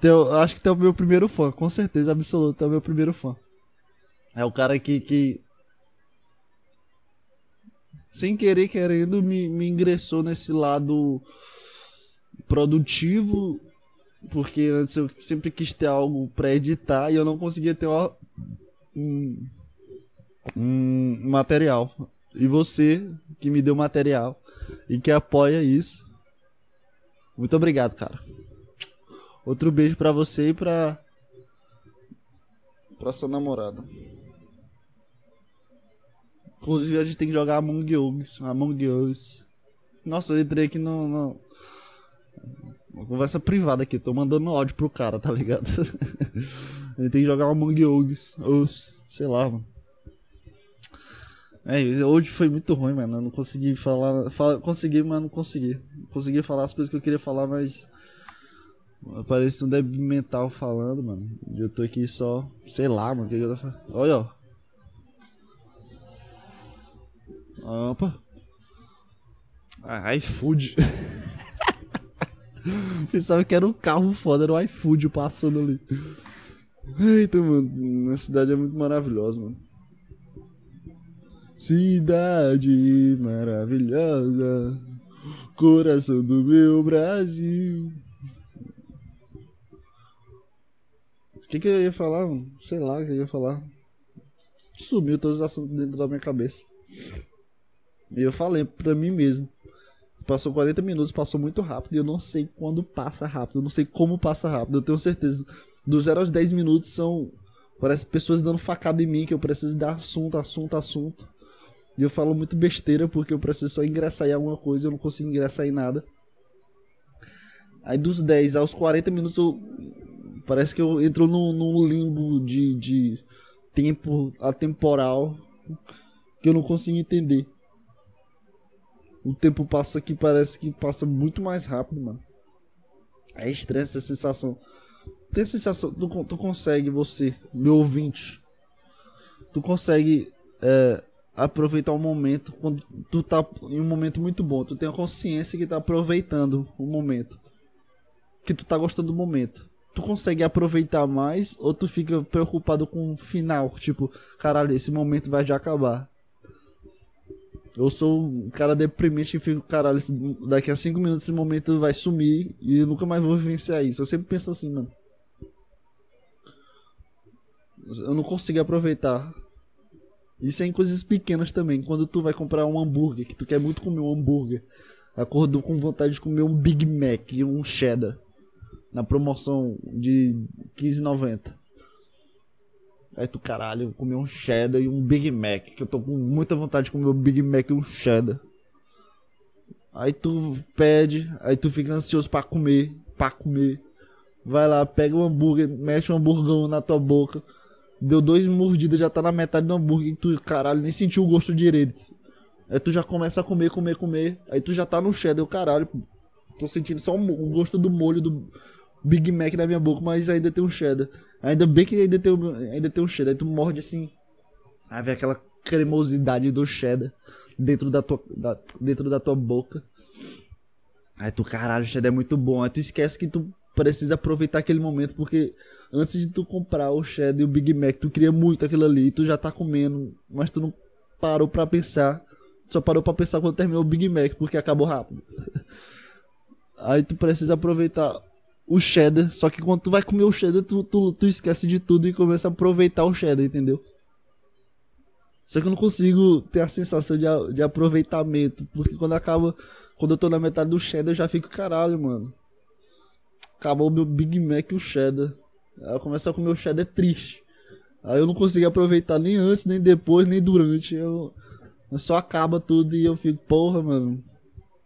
Teu, acho que tu é o meu primeiro fã, com certeza absoluta, é o meu primeiro fã. É o cara que, que sem querer querendo me, me ingressou nesse lado produtivo porque antes eu sempre quis ter algo pra editar e eu não conseguia ter uma, um, um material e você que me deu material e que apoia isso muito obrigado cara outro beijo pra você e pra pra sua namorada Inclusive a gente tem que jogar Among Us. Among Us. Nossa, eu entrei aqui no. no- Uma conversa privada aqui, tô mandando áudio pro cara, tá ligado? [laughs] gente tem que jogar Among Us. Us, sei lá, mano. É, hoje foi muito ruim, mano. Eu não consegui falar. Fala, consegui, mas não consegui. Consegui falar as coisas que eu queria falar, mas. Parece um débil mental falando, mano. Eu tô aqui só. Sei lá, mano. O que eu tô fazendo? Olha, ó. Opa. Ah, iFood. [laughs] [laughs] Pensava que era um carro foda, era o iFood passando ali. Eita, mano. A cidade é muito maravilhosa, mano. Cidade maravilhosa. Coração do meu Brasil. O que, que eu ia falar, mano? Sei lá o que eu ia falar. Sumiu todos os assuntos dentro da minha cabeça. E eu falei pra mim mesmo. Passou 40 minutos, passou muito rápido e eu não sei quando passa rápido, eu não sei como passa rápido. Eu tenho certeza. Do 0 aos 10 minutos são. Parece pessoas dando facada em mim que eu preciso dar assunto, assunto, assunto. E eu falo muito besteira porque eu preciso só ingressar em alguma coisa eu não consigo ingressar em nada. Aí dos 10 aos 40 minutos eu, parece que eu entro num, num limbo de, de tempo atemporal que eu não consigo entender. O tempo passa aqui, parece que passa muito mais rápido, mano. É estranha essa sensação. Tem a sensação, tu, tu consegue, você, meu ouvinte, tu consegue é, aproveitar o momento quando tu tá em um momento muito bom. Tu tem a consciência que tá aproveitando o momento. Que tu tá gostando do momento. Tu consegue aproveitar mais ou tu fica preocupado com o final? Tipo, caralho, esse momento vai já acabar. Eu sou um cara deprimente que fico, caralho, daqui a 5 minutos esse momento vai sumir e eu nunca mais vou vivenciar isso. Eu sempre penso assim, mano. Eu não consigo aproveitar. Isso é em coisas pequenas também. Quando tu vai comprar um hambúrguer, que tu quer muito comer um hambúrguer, acordou com vontade de comer um Big Mac e um cheddar na promoção de 15,90. Aí tu, caralho, comer um cheddar e um Big Mac, que eu tô com muita vontade de comer um Big Mac e um cheddar. Aí tu pede, aí tu fica ansioso para comer, para comer. Vai lá, pega o hambúrguer, mexe o hambúrguer na tua boca. Deu dois mordidas, já tá na metade do hambúrguer e tu, caralho, nem sentiu o gosto direito. Aí tu já começa a comer, comer, comer. Aí tu já tá no cheddar, eu, caralho, tô sentindo só o gosto do molho do Big Mac na minha boca, mas ainda tem um cheddar. Ainda bem que ainda tem, ainda tem um cheddar. Aí tu morde assim. Aí vem aquela cremosidade do cheddar dentro da tua, da, dentro da tua boca. Aí tu, caralho, o cheddar é muito bom. Aí tu esquece que tu precisa aproveitar aquele momento, porque antes de tu comprar o cheddar e o Big Mac, tu queria muito aquilo ali, tu já tá comendo, mas tu não parou pra pensar. Só parou pra pensar quando terminou o Big Mac, porque acabou rápido. [laughs] Aí tu precisa aproveitar o cheddar. Só que quando tu vai comer o cheddar, tu, tu, tu esquece de tudo e começa a aproveitar o cheddar, entendeu? Só que eu não consigo ter a sensação de, de aproveitamento. Porque quando acaba. Quando eu tô na metade do cheddar, eu já fico, caralho, mano. Acabou o meu Big Mac e o cheddar. Aí eu começo a comer o cheddar triste. Aí eu não consigo aproveitar nem antes, nem depois, nem durante. Eu, eu só acaba tudo e eu fico, porra, mano.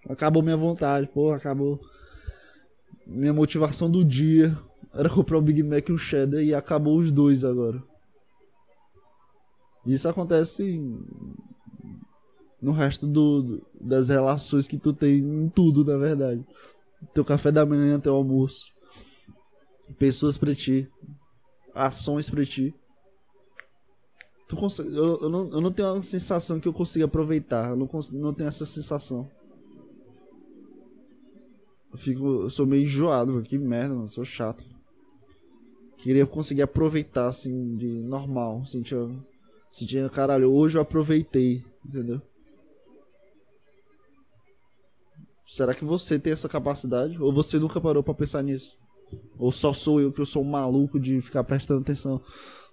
Acabou minha vontade, porra, acabou minha motivação do dia era comprar um Big Mac e um cheddar e acabou os dois agora. Isso acontece no resto do, das relações que tu tem em tudo, na verdade. Teu café da manhã, teu almoço. Pessoas pra ti. Ações pra ti. Tu consegue, eu, eu, não, eu não tenho a sensação que eu consiga aproveitar. Eu não, não tenho essa sensação. Eu fico. Eu sou meio enjoado, mano. Que merda, mano. Eu sou chato. Queria conseguir aproveitar, assim, de normal. Sentir. Sentir, caralho, hoje eu aproveitei. Entendeu? Será que você tem essa capacidade? Ou você nunca parou para pensar nisso? Ou só sou eu que eu sou um maluco de ficar prestando atenção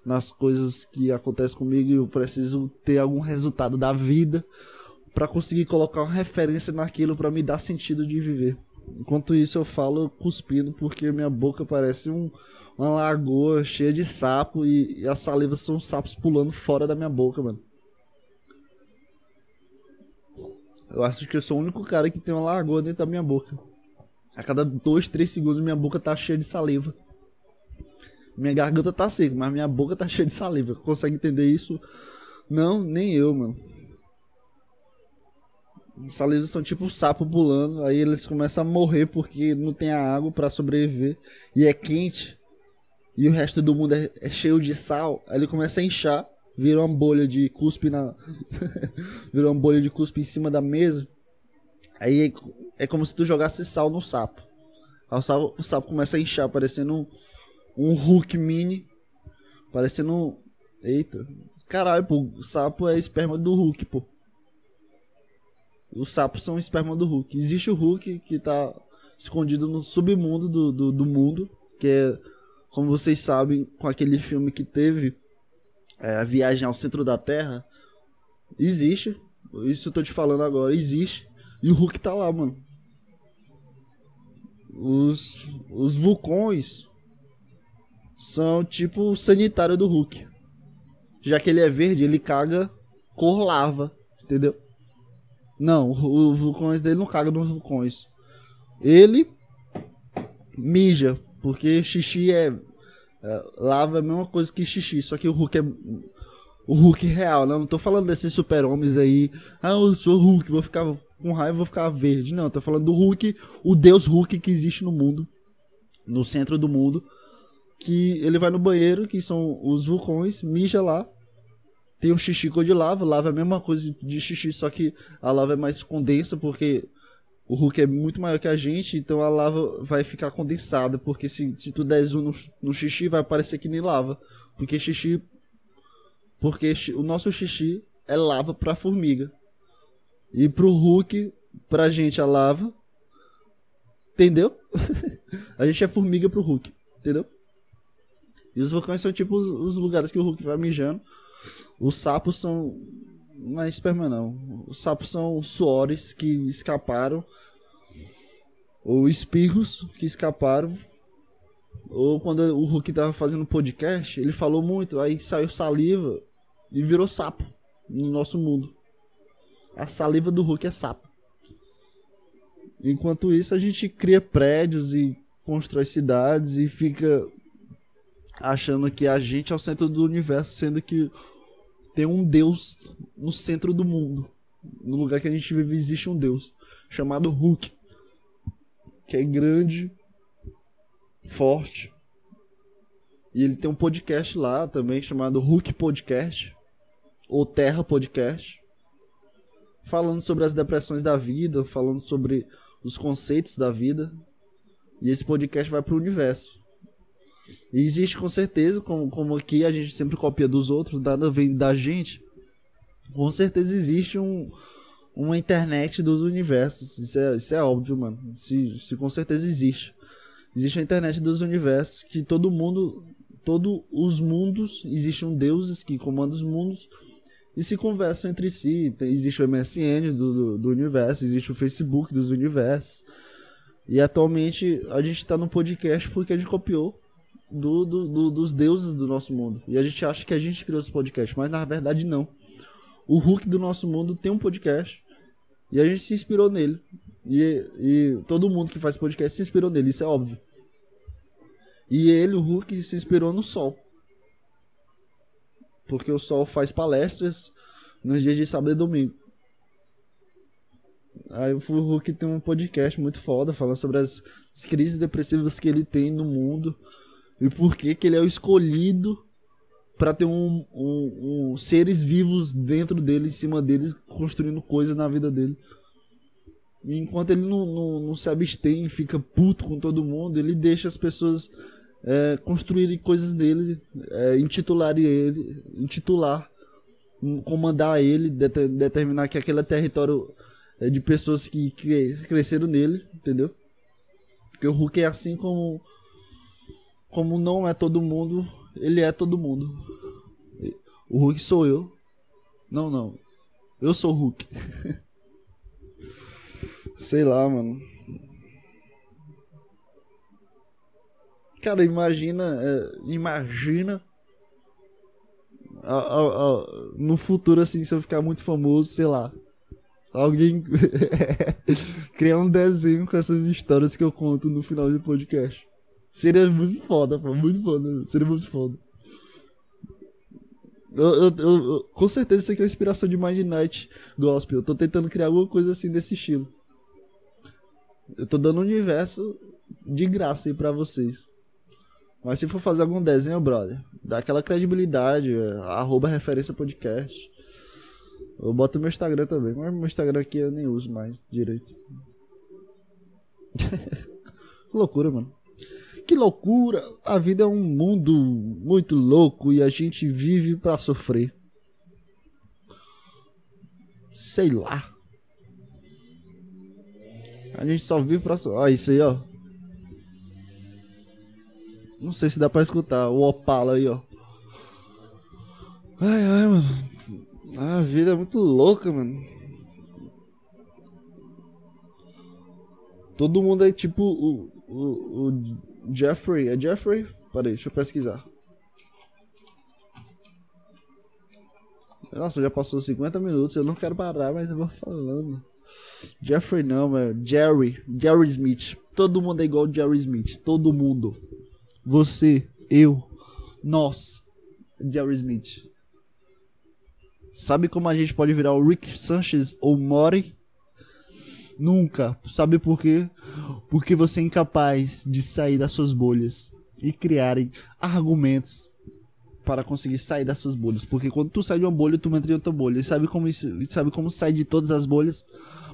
nas coisas que acontecem comigo e eu preciso ter algum resultado da vida para conseguir colocar uma referência naquilo para me dar sentido de viver. Enquanto isso eu falo cuspindo porque minha boca parece um, uma lagoa cheia de sapo e, e as salivas são sapos pulando fora da minha boca, mano. Eu acho que eu sou o único cara que tem uma lagoa dentro da minha boca. A cada dois, três segundos minha boca tá cheia de saliva. Minha garganta tá seca, mas minha boca tá cheia de saliva. Consegue entender isso? Não, nem eu, mano salivas são tipo um sapo pulando, aí eles começam a morrer porque não tem a água para sobreviver e é quente e o resto do mundo é, é, cheio de sal, aí ele começa a inchar, vira uma bolha de cuspe na [laughs] vira uma bolha de cuspe em cima da mesa. Aí é, é como se tu jogasse sal no sapo. Aí o sapo, o sapo começa a inchar, parecendo um, um Hulk mini, parecendo um... eita, caralho, pô, o sapo é esperma do Hulk, pô. Os sapos são o esperma do Hulk. Existe o Hulk que tá escondido no submundo do, do, do mundo, que é, como vocês sabem, com aquele filme que teve é, a viagem ao centro da Terra. Existe, isso eu tô te falando agora, existe. E o Hulk tá lá, mano. Os, os vulcões são tipo o sanitário do Hulk. Já que ele é verde, ele caga cor lava, entendeu? Não, os vulcões dele não cagam nos vulcões. Ele mija, porque xixi é, é, Lava é a mesma coisa que xixi, só que o Hulk é. O Hulk real, né? Não tô falando desses super-homens aí. Ah, eu sou Hulk, vou ficar com raiva, vou ficar verde. Não, tô falando do Hulk, o deus Hulk que existe no mundo. No centro do mundo. Que ele vai no banheiro, que são os vulcões, mija lá. Tem um xixi cor de lava. Lava é a mesma coisa de xixi, só que a lava é mais condensa, porque o Hulk é muito maior que a gente, então a lava vai ficar condensada, porque se, se tu der zoom no, no xixi, vai parecer que nem lava. Porque xixi. Porque o nosso xixi é lava pra formiga. E pro Hulk, pra gente, a lava. Entendeu? [laughs] a gente é formiga pro Hulk. Entendeu? E os vulcões são tipo os, os lugares que o Hulk vai mijando. Os sapos são não é esperma não. Os sapos são suores que escaparam. Ou espirros que escaparam. Ou quando o Hulk tava fazendo podcast, ele falou muito, aí saiu saliva e virou sapo no nosso mundo. A saliva do Hulk é sapo. Enquanto isso, a gente cria prédios e constrói cidades e fica achando que a gente é o centro do universo, sendo que tem um Deus no centro do mundo. No lugar que a gente vive existe um Deus chamado Hulk, que é grande, forte. E ele tem um podcast lá também chamado Hulk Podcast ou Terra Podcast, falando sobre as depressões da vida, falando sobre os conceitos da vida. E esse podcast vai para o universo. E existe com certeza, como, como aqui a gente sempre copia dos outros, nada vem da gente. Com certeza existe um, uma internet dos universos. Isso é, isso é óbvio, mano. Se, se com certeza existe. Existe a internet dos universos que todo mundo, todos os mundos, existem deuses que comandam os mundos e se conversam entre si. Existe o MSN do, do, do universo, existe o Facebook dos universos. E atualmente a gente está no podcast porque a gente copiou do, do, do, dos deuses do nosso mundo. E a gente acha que a gente criou esse podcast, mas na verdade não. O Hulk do nosso mundo tem um podcast e a gente se inspirou nele. E, e todo mundo que faz podcast se inspirou nele, isso é óbvio. E ele, o Hulk, se inspirou no Sol. Porque o Sol faz palestras nos dias de sábado e domingo. Aí o Hulk tem um podcast muito foda falando sobre as, as crises depressivas que ele tem no mundo e por que que ele é o escolhido para ter um, um, um, seres vivos dentro dele, em cima deles, construindo coisas na vida dele. E enquanto ele não, não, não se abstém, fica puto com todo mundo, ele deixa as pessoas é, construírem coisas dele, é, intitularem ele, intitular, comandar ele, det determinar que aquele é território é de pessoas que cresceram nele, entendeu? Porque o Hulk é assim como como não é todo mundo, ele é todo mundo. O Hulk sou eu. Não, não. Eu sou o Hulk. [laughs] Sei lá, mano. Cara, imagina. É, imagina. A, a, a, no futuro, assim, se eu ficar muito famoso, sei lá. Alguém [laughs] criar um desenho com essas histórias que eu conto no final do podcast. Seria muito foda, pô. Muito foda. Seria muito foda. Eu, eu, eu, com certeza isso aqui é uma inspiração de Mind Night Gospel. Eu tô tentando criar alguma coisa assim desse estilo. Eu tô dando um universo de graça aí pra vocês. Mas se for fazer algum desenho, brother, dá aquela credibilidade, é, arroba referência podcast. Eu boto meu Instagram também, mas meu Instagram aqui eu nem uso mais direito. [laughs] loucura, mano. Que loucura! A vida é um mundo muito louco e a gente vive para sofrer. Sei lá. A gente só vive pra sofrer. Isso aí, ó. Não sei se dá pra escutar o Opala aí, ó. Ai, ai, mano. A vida é muito louca, mano. Todo mundo é tipo o, o, o Jeffrey. É Jeffrey? Peraí, deixa eu pesquisar. Nossa, já passou 50 minutos, eu não quero parar, mas eu vou falando. Jeffrey não, é Jerry. Jerry Smith. Todo mundo é igual Jerry Smith. Todo mundo. Você, eu, nós. Jerry Smith. Sabe como a gente pode virar o Rick Sanchez ou Mori? Nunca. Sabe por quê? Porque você é incapaz de sair das suas bolhas e criarem argumentos para conseguir sair dessas bolhas. Porque quando tu sai de uma bolha, tu entra em outra bolha. E sabe como, isso, sabe como sai de todas as bolhas?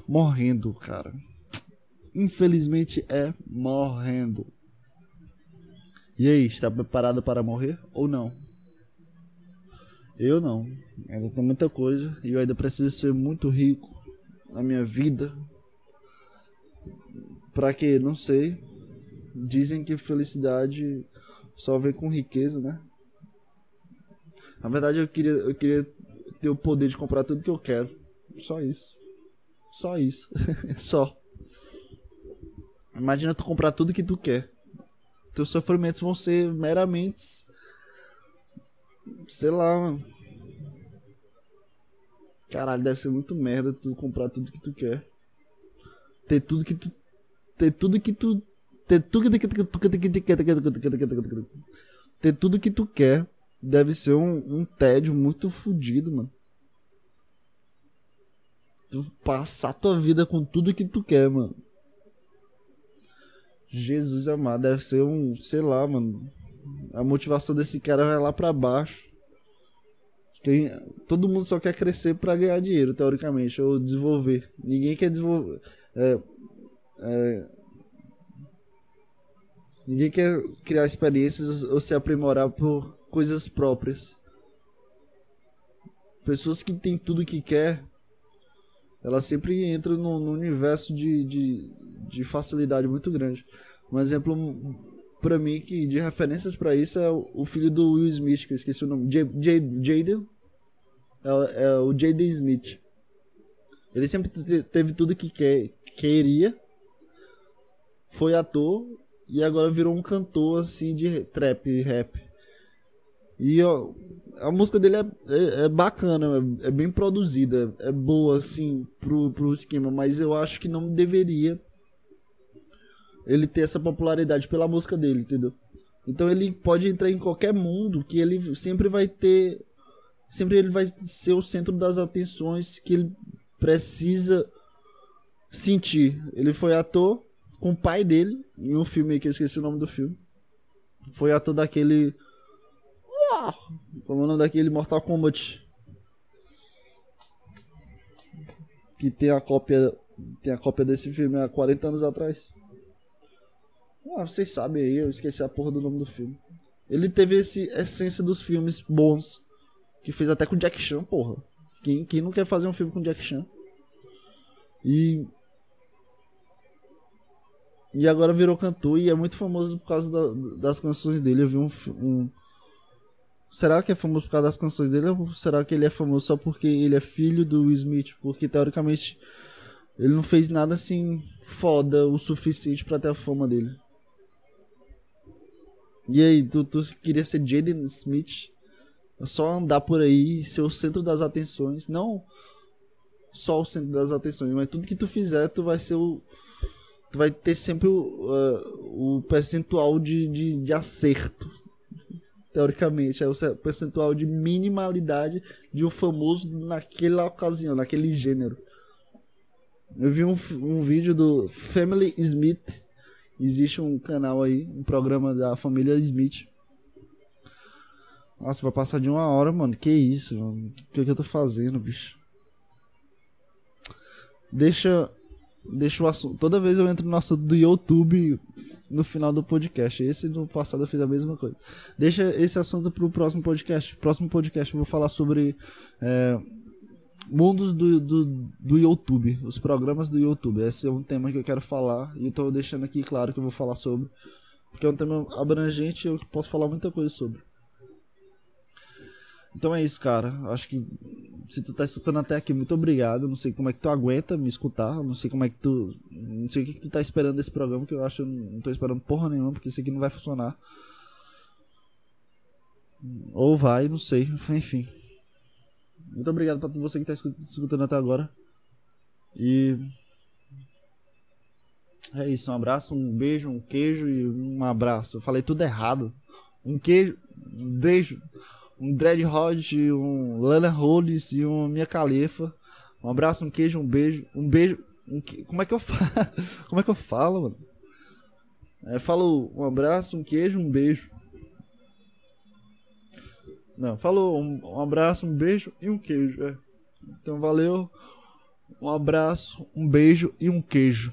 Morrendo, cara. Infelizmente é morrendo. E aí, está preparado para morrer ou não? Eu não. Ainda tem muita coisa e eu ainda preciso ser muito rico na minha vida. Pra que? Não sei. Dizem que felicidade só vem com riqueza, né? Na verdade, eu queria, eu queria ter o poder de comprar tudo que eu quero. Só isso. Só isso. [laughs] Só. Imagina tu comprar tudo que tu quer. Teus sofrimentos vão ser meramente. Sei lá, mano. Caralho, deve ser muito merda tu comprar tudo que tu quer. Ter tudo que tu. Ter tudo que tu. Ter tudo que tu Ter tudo que tu quer deve ser um, um tédio muito fodido, mano. Tu passar tua vida com tudo que tu quer, mano. Jesus amado, deve ser um, sei lá, mano. A motivação desse cara vai lá pra baixo. Quem, todo mundo só quer crescer para ganhar dinheiro, teoricamente, ou desenvolver. Ninguém quer desenvolver. É, é, ninguém quer criar experiências ou se aprimorar por coisas próprias. Pessoas que têm tudo que quer, elas sempre entram num, universo de, de, de facilidade muito grande. Um exemplo para mim que de referências para isso é o, filho do Will Smith, que eu esqueci o nome, Jaden é, é o Jaden Smith. Ele sempre teve tudo que quer, queria. Foi ator e agora virou um cantor assim de trap, rap. E ó, a música dele é, é, é bacana, é, é, bem produzida, é boa assim pro, pro esquema, mas eu acho que não deveria ele ter essa popularidade pela música dele, entendeu? Então ele pode entrar em qualquer mundo que ele sempre vai ter sempre ele vai ser o centro das atenções que ele precisa sentir. Ele foi ator com o pai dele em um filme que eu esqueci o nome do filme. Foi ator daquele. Como é o nome daquele Mortal Kombat? Que tem a cópia. Tem a cópia desse filme há 40 anos atrás. Ah, vocês sabem aí, eu esqueci a porra do nome do filme. Ele teve esse essência dos filmes bons que fez até com Jack Chan, porra. Quem, quem não quer fazer um filme com Jack Chan? E. E agora virou cantor e é muito famoso por causa da, das canções dele. Eu vi um, um. Será que é famoso por causa das canções dele ou será que ele é famoso só porque ele é filho do Will Smith? Porque teoricamente ele não fez nada assim foda o suficiente para ter a fama dele. E aí, tu, tu queria ser Jaden Smith? É só andar por aí, ser o centro das atenções. Não só o centro das atenções, mas tudo que tu fizer, tu vai ser o. Tu vai ter sempre o, uh, o percentual de, de, de acerto. Teoricamente, é o percentual de minimalidade de um famoso naquela ocasião, naquele gênero. Eu vi um, um vídeo do Family Smith. Existe um canal aí, um programa da família Smith nossa, vai passar de uma hora, mano. Que isso, mano? O que, que eu tô fazendo, bicho? Deixa. Deixa o assunto. Toda vez eu entro no assunto do YouTube no final do podcast. Esse no passado eu fiz a mesma coisa. Deixa esse assunto pro próximo podcast. Próximo podcast eu vou falar sobre. É, mundos do, do, do YouTube, os programas do YouTube. Esse é um tema que eu quero falar e eu tô deixando aqui claro que eu vou falar sobre. Porque é um tema abrangente e eu posso falar muita coisa sobre. Então é isso, cara. Acho que se tu tá escutando até aqui, muito obrigado. Não sei como é que tu aguenta me escutar. Não sei como é que tu. Não sei o que, que tu tá esperando desse programa, que eu acho que eu não tô esperando porra nenhuma, porque isso aqui não vai funcionar. Ou vai, não sei. Enfim. Muito obrigado pra você que tá escutando até agora. E. É isso, um abraço, um beijo, um queijo e um abraço. Eu falei tudo errado. Um queijo, um beijo, um Dread Rod, um Lana Hollis e um Minha Calefa. Um abraço, um queijo, um beijo, um beijo. Um que... Como é que eu falo? [laughs] Como é que eu falo, mano? É, falo um abraço, um queijo, um beijo. Não, falou um, um abraço, um beijo e um queijo. É. Então valeu, um abraço, um beijo e um queijo.